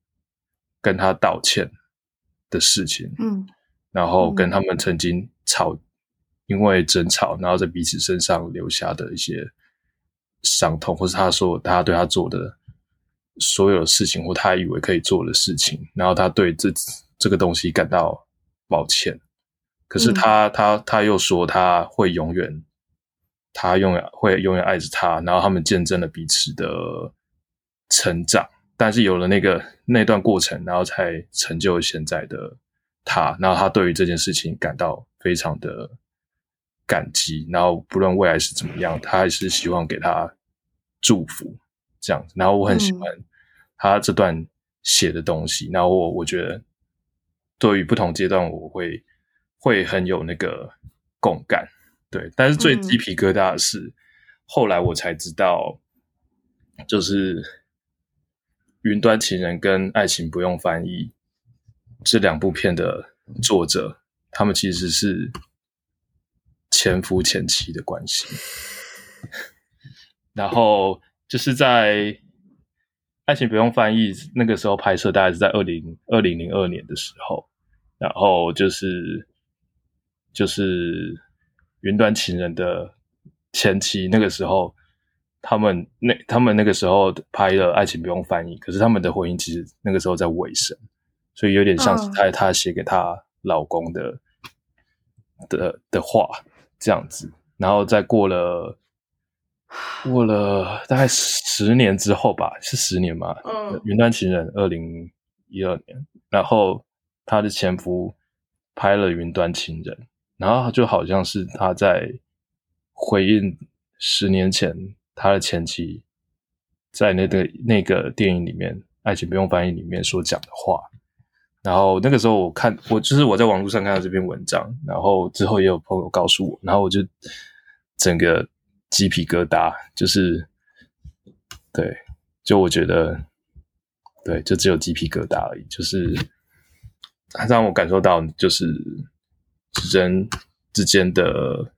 B: 跟他道歉的事情。
A: 嗯，
B: 然后跟他们曾经吵，因为争吵，然后在彼此身上留下的一些伤痛，或是他说他对他做的所有的事情，或他以为可以做的事情，然后他对这这个东西感到抱歉。可是他、嗯、他他又说他会永远。他永远会永远爱着他，然后他们见证了彼此的成长，但是有了那个那段过程，然后才成就现在的他。然后他对于这件事情感到非常的感激，然后不论未来是怎么样，他还是希望给他祝福这样子。然后我很喜欢他这段写的东西，嗯、然后我我觉得对于不同阶段，我会会很有那个共感。对，但是最鸡皮疙瘩的是，嗯、后来我才知道，就是《云端情人》跟《爱情不用翻译》这两部片的作者，他们其实是前夫前妻的关系。然后就是在《爱情不用翻译》那个时候拍摄，大概是在二零二零零二年的时候，然后就是就是。云端情人的前妻，那个时候，他们那他们那个时候拍了《爱情不用翻译》，可是他们的婚姻其实那个时候在尾声，所以有点像是他他写给她老公的、oh. 的的话这样子。然后再过了过了大概十年之后吧，是十年嘛？嗯，云端情人二零一二年，然后她的前夫拍了《云端情人》。然后就好像是他在回应十年前他的前妻在那个那个电影里面《爱情不用翻译》里面所讲的话。然后那个时候我看我就是我在网络上看到这篇文章，然后之后也有朋友告诉我，然后我就整个鸡皮疙瘩，就是对，就我觉得对，就只有鸡皮疙瘩而已，就是让我感受到就是。人之间的，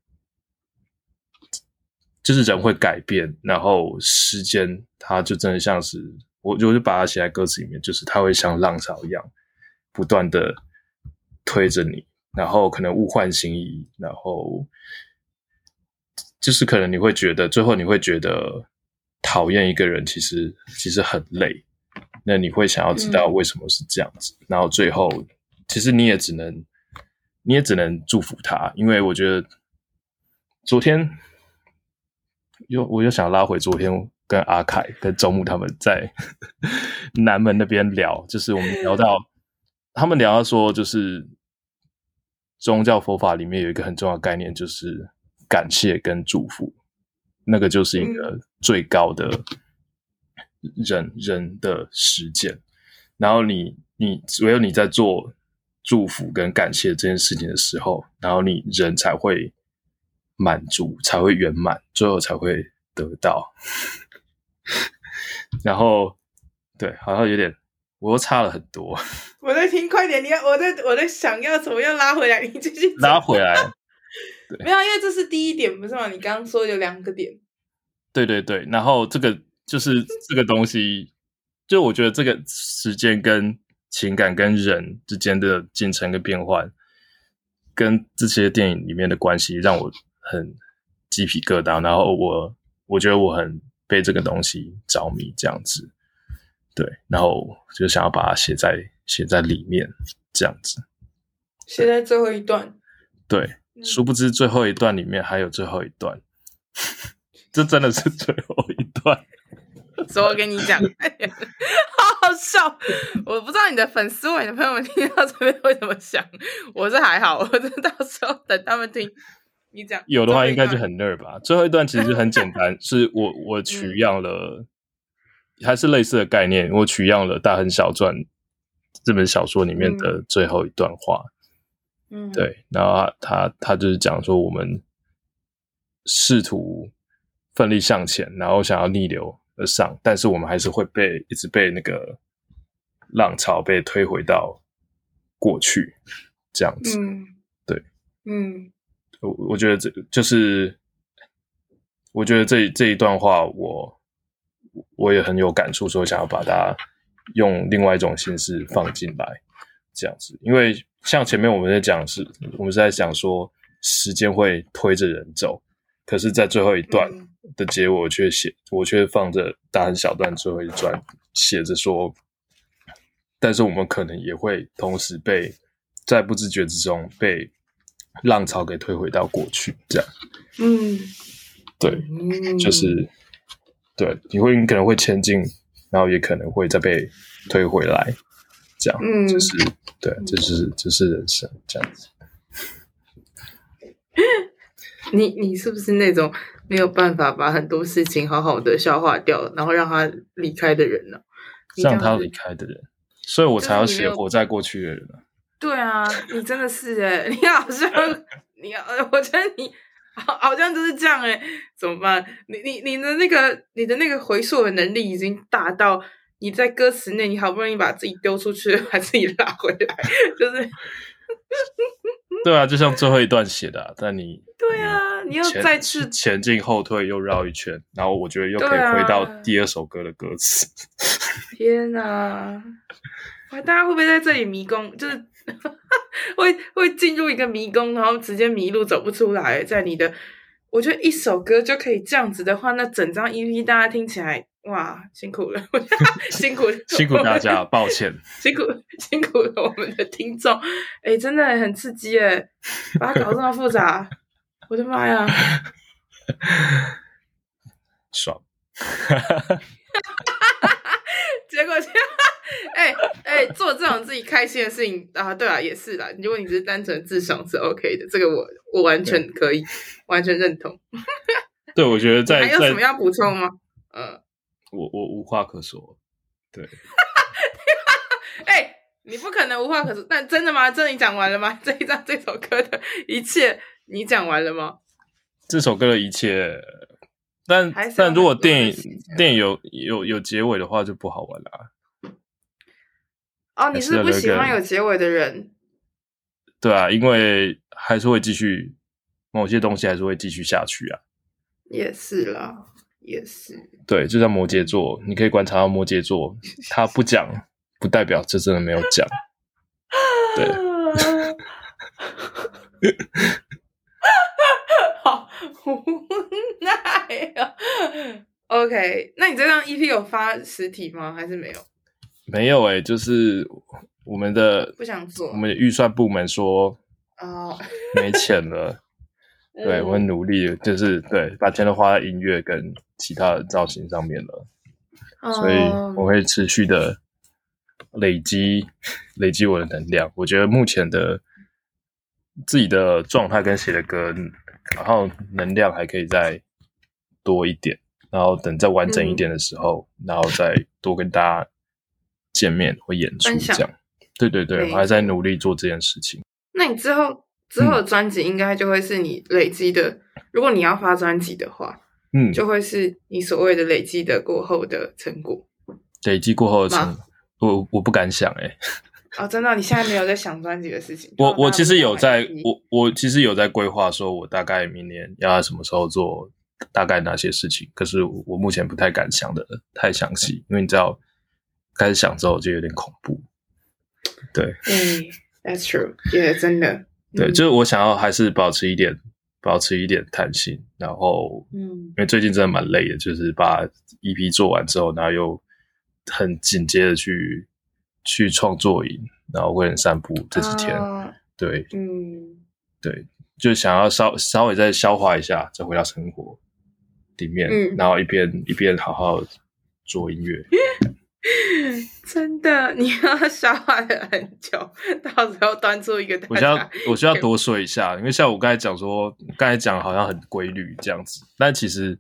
B: 就是人会改变，然后时间它就真的像是我，我就把它写在歌词里面，就是它会像浪潮一样，不断的推着你，然后可能物换星移，然后就是可能你会觉得，最后你会觉得讨厌一个人，其实其实很累，那你会想要知道为什么是这样子，嗯、然后最后其实你也只能。你也只能祝福他，因为我觉得昨天又我又想拉回昨天跟阿凯跟周木他们在 南门那边聊，就是我们聊到他们聊到说，就是宗教佛法里面有一个很重要的概念，就是感谢跟祝福，那个就是一个最高的人人的实践。然后你你唯有你在做。祝福跟感谢这件事情的时候，然后你人才会满足，才会圆满，最后才会得到。然后，对，好像有点，我又差了很多。
A: 我在听，快点！你要，我在，我在想要怎么样拉回来？你继续
B: 拉回来。
A: 对没有，因为这是第一点，不是吗？你刚刚说有两个点。
B: 对对对，然后这个就是这个东西，就我觉得这个时间跟。情感跟人之间的进程跟变换，跟这些电影里面的关系，让我很鸡皮疙瘩。然后我我觉得我很被这个东西着迷，这样子。对，然后就想要把它写在写在里面，这样子。
A: 写在最后一段。
B: 对，殊不知最后一段里面还有最后一段，这真的是最后一段。
A: 说我跟你讲，笑。我不知道你的粉丝或你的朋友们听到这边会怎么想。我是还好，我是到时候等他们听。你讲
B: 有的话应该就很 nerd 吧。最后一段其实很简单，是我我取样了，嗯、还是类似的概念，我取样了《大亨小传》这本小说里面的最后一段话。嗯，对，然后他他，他就是讲说，我们试图奋力向前，然后想要逆流而上，但是我们还是会被一直被那个浪潮被推回到过去，这样子。嗯，对，
A: 嗯，
B: 我我觉得这就是，我觉得这这一段话我，我我也很有感触，所以想要把它用另外一种形式放进来，这样子，因为像前面我们在讲是，我们是在讲说时间会推着人走，可是，在最后一段。嗯的结尾我却写，我却放着大很小段最后一段写着说，但是我们可能也会同时被在不自觉之中被浪潮给推回到过去，这样。
A: 嗯，
B: 对，嗯、就是对，你会你可能会前进，然后也可能会再被推回来，这样。嗯，就是对，这、就是这、就是人生这样子。
A: 你你是不是那种？没有办法把很多事情好好的消化掉，然后让他离开的人呢？
B: 让他离开的人，所以我才要写活在过去的人。
A: 对啊，你真的是诶，你好像你，我觉得你好好像就是这样诶，怎么办？你你你的那个你的那个回溯的能力已经大到你在歌词内，你好不容易把自己丢出去，把自己拉回来，就是。
B: 对啊，就像最后一段写的，啊，但你
A: 对啊，你要再次
B: 前进后退又绕一圈，然后我觉得又可以回到第二首歌的歌词。
A: 啊、天哪！大家会不会在这里迷宫？就是 会会进入一个迷宫，然后直接迷路走不出来。在你的，我觉得一首歌就可以这样子的话，那整张 EP 大家听起来。哇，辛苦了，辛苦
B: 辛苦大家，抱歉，
A: 辛苦辛苦了我们的听众，哎、欸，真的很刺激哎，把它搞这么复杂，我的妈呀，
B: 爽，
A: 结果，哎哎、欸欸，做这种自己开心的事情啊，对啊，也是啦。如果你只是单纯自爽是 OK 的，这个我我完全可以，完全认同。
B: 对，我觉得在
A: 还有什么要补充吗？嗯。
B: 我我无话可说，对。
A: 哎、欸，你不可能无话可说，但真的吗？真的你讲完了吗？这一张这首歌的一切你讲完了吗？
B: 这首歌的一切，但但如果电影电影有有有结尾的话，就不好玩了、啊。
A: 哦，你是不喜欢有结尾的人？
B: 对啊，因为还是会继续，某些东西还是会继续下去啊。
A: 也是啦。也是
B: 对，就像摩羯座，你可以观察到摩羯座，他不讲，不代表这真的没有讲。对，
A: 好无奈啊。OK，那你这张 EP 有发实体吗？还是没有？
B: 没有诶、欸，就是我们的
A: 不想做，
B: 我们的预算部门说
A: 哦，
B: 没钱了。对，我很努力，就是对，把钱都花在音乐跟其他的造型上面了，所以我会持续的累积累积我的能量。我觉得目前的自己的状态跟写的歌，然后能量还可以再多一点，然后等再完整一点的时候，嗯、然后再多跟大家见面或演出这样。对对对，我还在努力做这件事情。
A: 那你之后？之后的专辑应该就会是你累积的，嗯、如果你要发专辑的话，嗯，就会是你所谓的累积的过后的成果。
B: 累积过后的成果，我我不敢想哎、欸。
A: 哦，真的，你现在没有在想专辑的事情？
B: 我我其实有在，我我其实有在规划，说我大概明年要什么时候做，大概哪些事情。可是我目前不太敢想的太详细，因为你知道，开始想之后就有点恐怖。对，
A: 嗯，That's true，也、yeah, 真的。
B: 对，就是我想要还是保持一点，保持一点弹性，然后，嗯，因为最近真的蛮累的，就是把 EP 做完之后，然后又很紧接着去去创作营，然后为人散步这几天，啊、对，
A: 嗯，
B: 对，就想要稍稍微再消化一下，再回到生活里面，嗯、然后一边一边好好做音乐，
A: 真的，你要消化的很久，到时候端出一个。
B: 我需要我需要多说一下，因为像我刚才讲说，刚才讲好像很规律这样子，但其实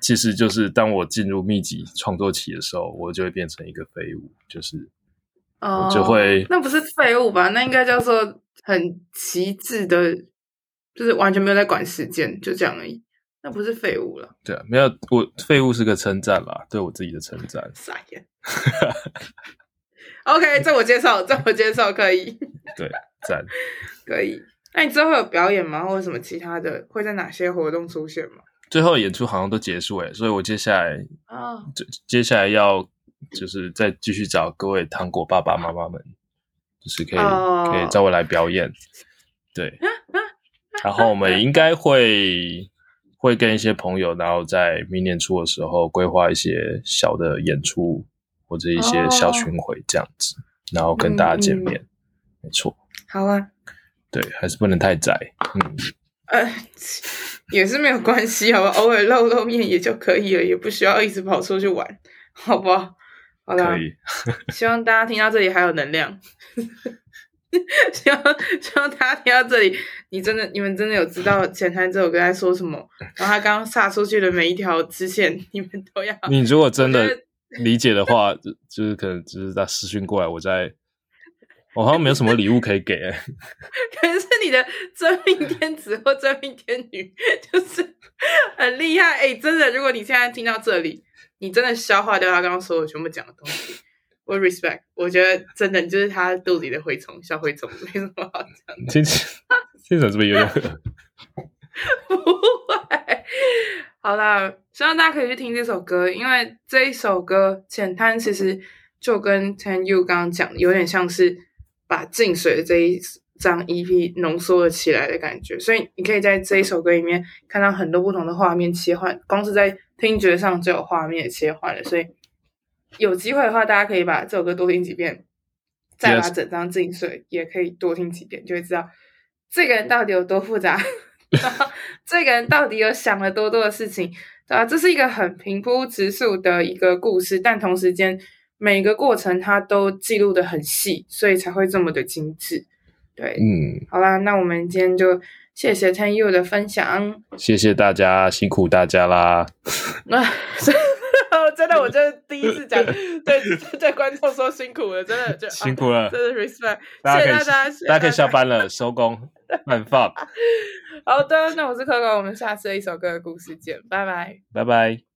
B: 其实就是当我进入密集创作期的时候，我就会变成一个废物，就是我就会、
A: 哦、那不是废物吧？那应该叫做很极致的，就是完全没有在管时间，就这样而已。那不是废物了。
B: 对啊，没有，我废物是个称赞啦，对我自己的称赞。
A: 傻眼。OK，这我接受，这我接受，可以。
B: 对，赞。
A: 可以。那你之后有表演吗？或者什么其他的？会在哪些活动出现吗？
B: 最后演出好像都结束诶，所以我接下来啊，接、oh. 接下来要就是再继续找各位糖果爸爸妈妈们，就是可以、oh. 可以找我来表演。对。然后我们应该会。会跟一些朋友，然后在明年初的时候规划一些小的演出或者一些小巡回这样子，哦、然后跟大家见面。嗯、没错，
A: 好啊。
B: 对，还是不能太窄。嗯，
A: 呃，也是没有关系，好吧，偶尔露露面也就可以了，也不需要一直跑出去玩，好不好？好啦，可以。希望大家听到这里还有能量。希望希望大家听到这里，你真的你们真的有知道前滩这首歌在说什么？然后他刚刚撒出去的每一条支线，你们都要。
B: 你如果真的理解的话，就就是可能只是在私讯过来，我在，我好像没有什么礼物可以给、欸。
A: 可是你的真命天子或真命天女就是很厉害哎、欸，真的，如果你现在听到这里，你真的消化掉他刚刚所有全部讲的东西。我 respect，我觉得真的就是他肚子里的蛔虫，小蛔虫，没什么好讲的。听起
B: 听起来这么有点
A: 不会。好啦，希望大家可以去听这首歌，因为这一首歌《浅滩》其实就跟 Ten You 刚刚讲的，有点像是把静水的这一张 EP 浓缩了起来的感觉，所以你可以在这一首歌里面看到很多不同的画面切换，光是在听觉上就有画面切换了，所以。有机会的话，大家可以把这首歌多听几遍，再把整张静水也可以多听几遍，就会知道这个人到底有多复杂，然后这个人到底有想了多多的事情，对吧？这是一个很平铺直述的一个故事，但同时间每个过程它都记录的很细，所以才会这么的精致。对，嗯，好啦，那我们今天就谢谢 10U 的分享，
B: 谢谢大家，辛苦大家啦。
A: 那。真的，我真的第一次讲，对对观众说辛苦了，真的就
B: 辛苦了，
A: 啊、真的 respect，
B: 谢谢大家，
A: 大家，
B: 大家可以下班了，收工，慢放。
A: 好的，那我是可可，我们下次一首歌的故事见，拜拜，
B: 拜拜。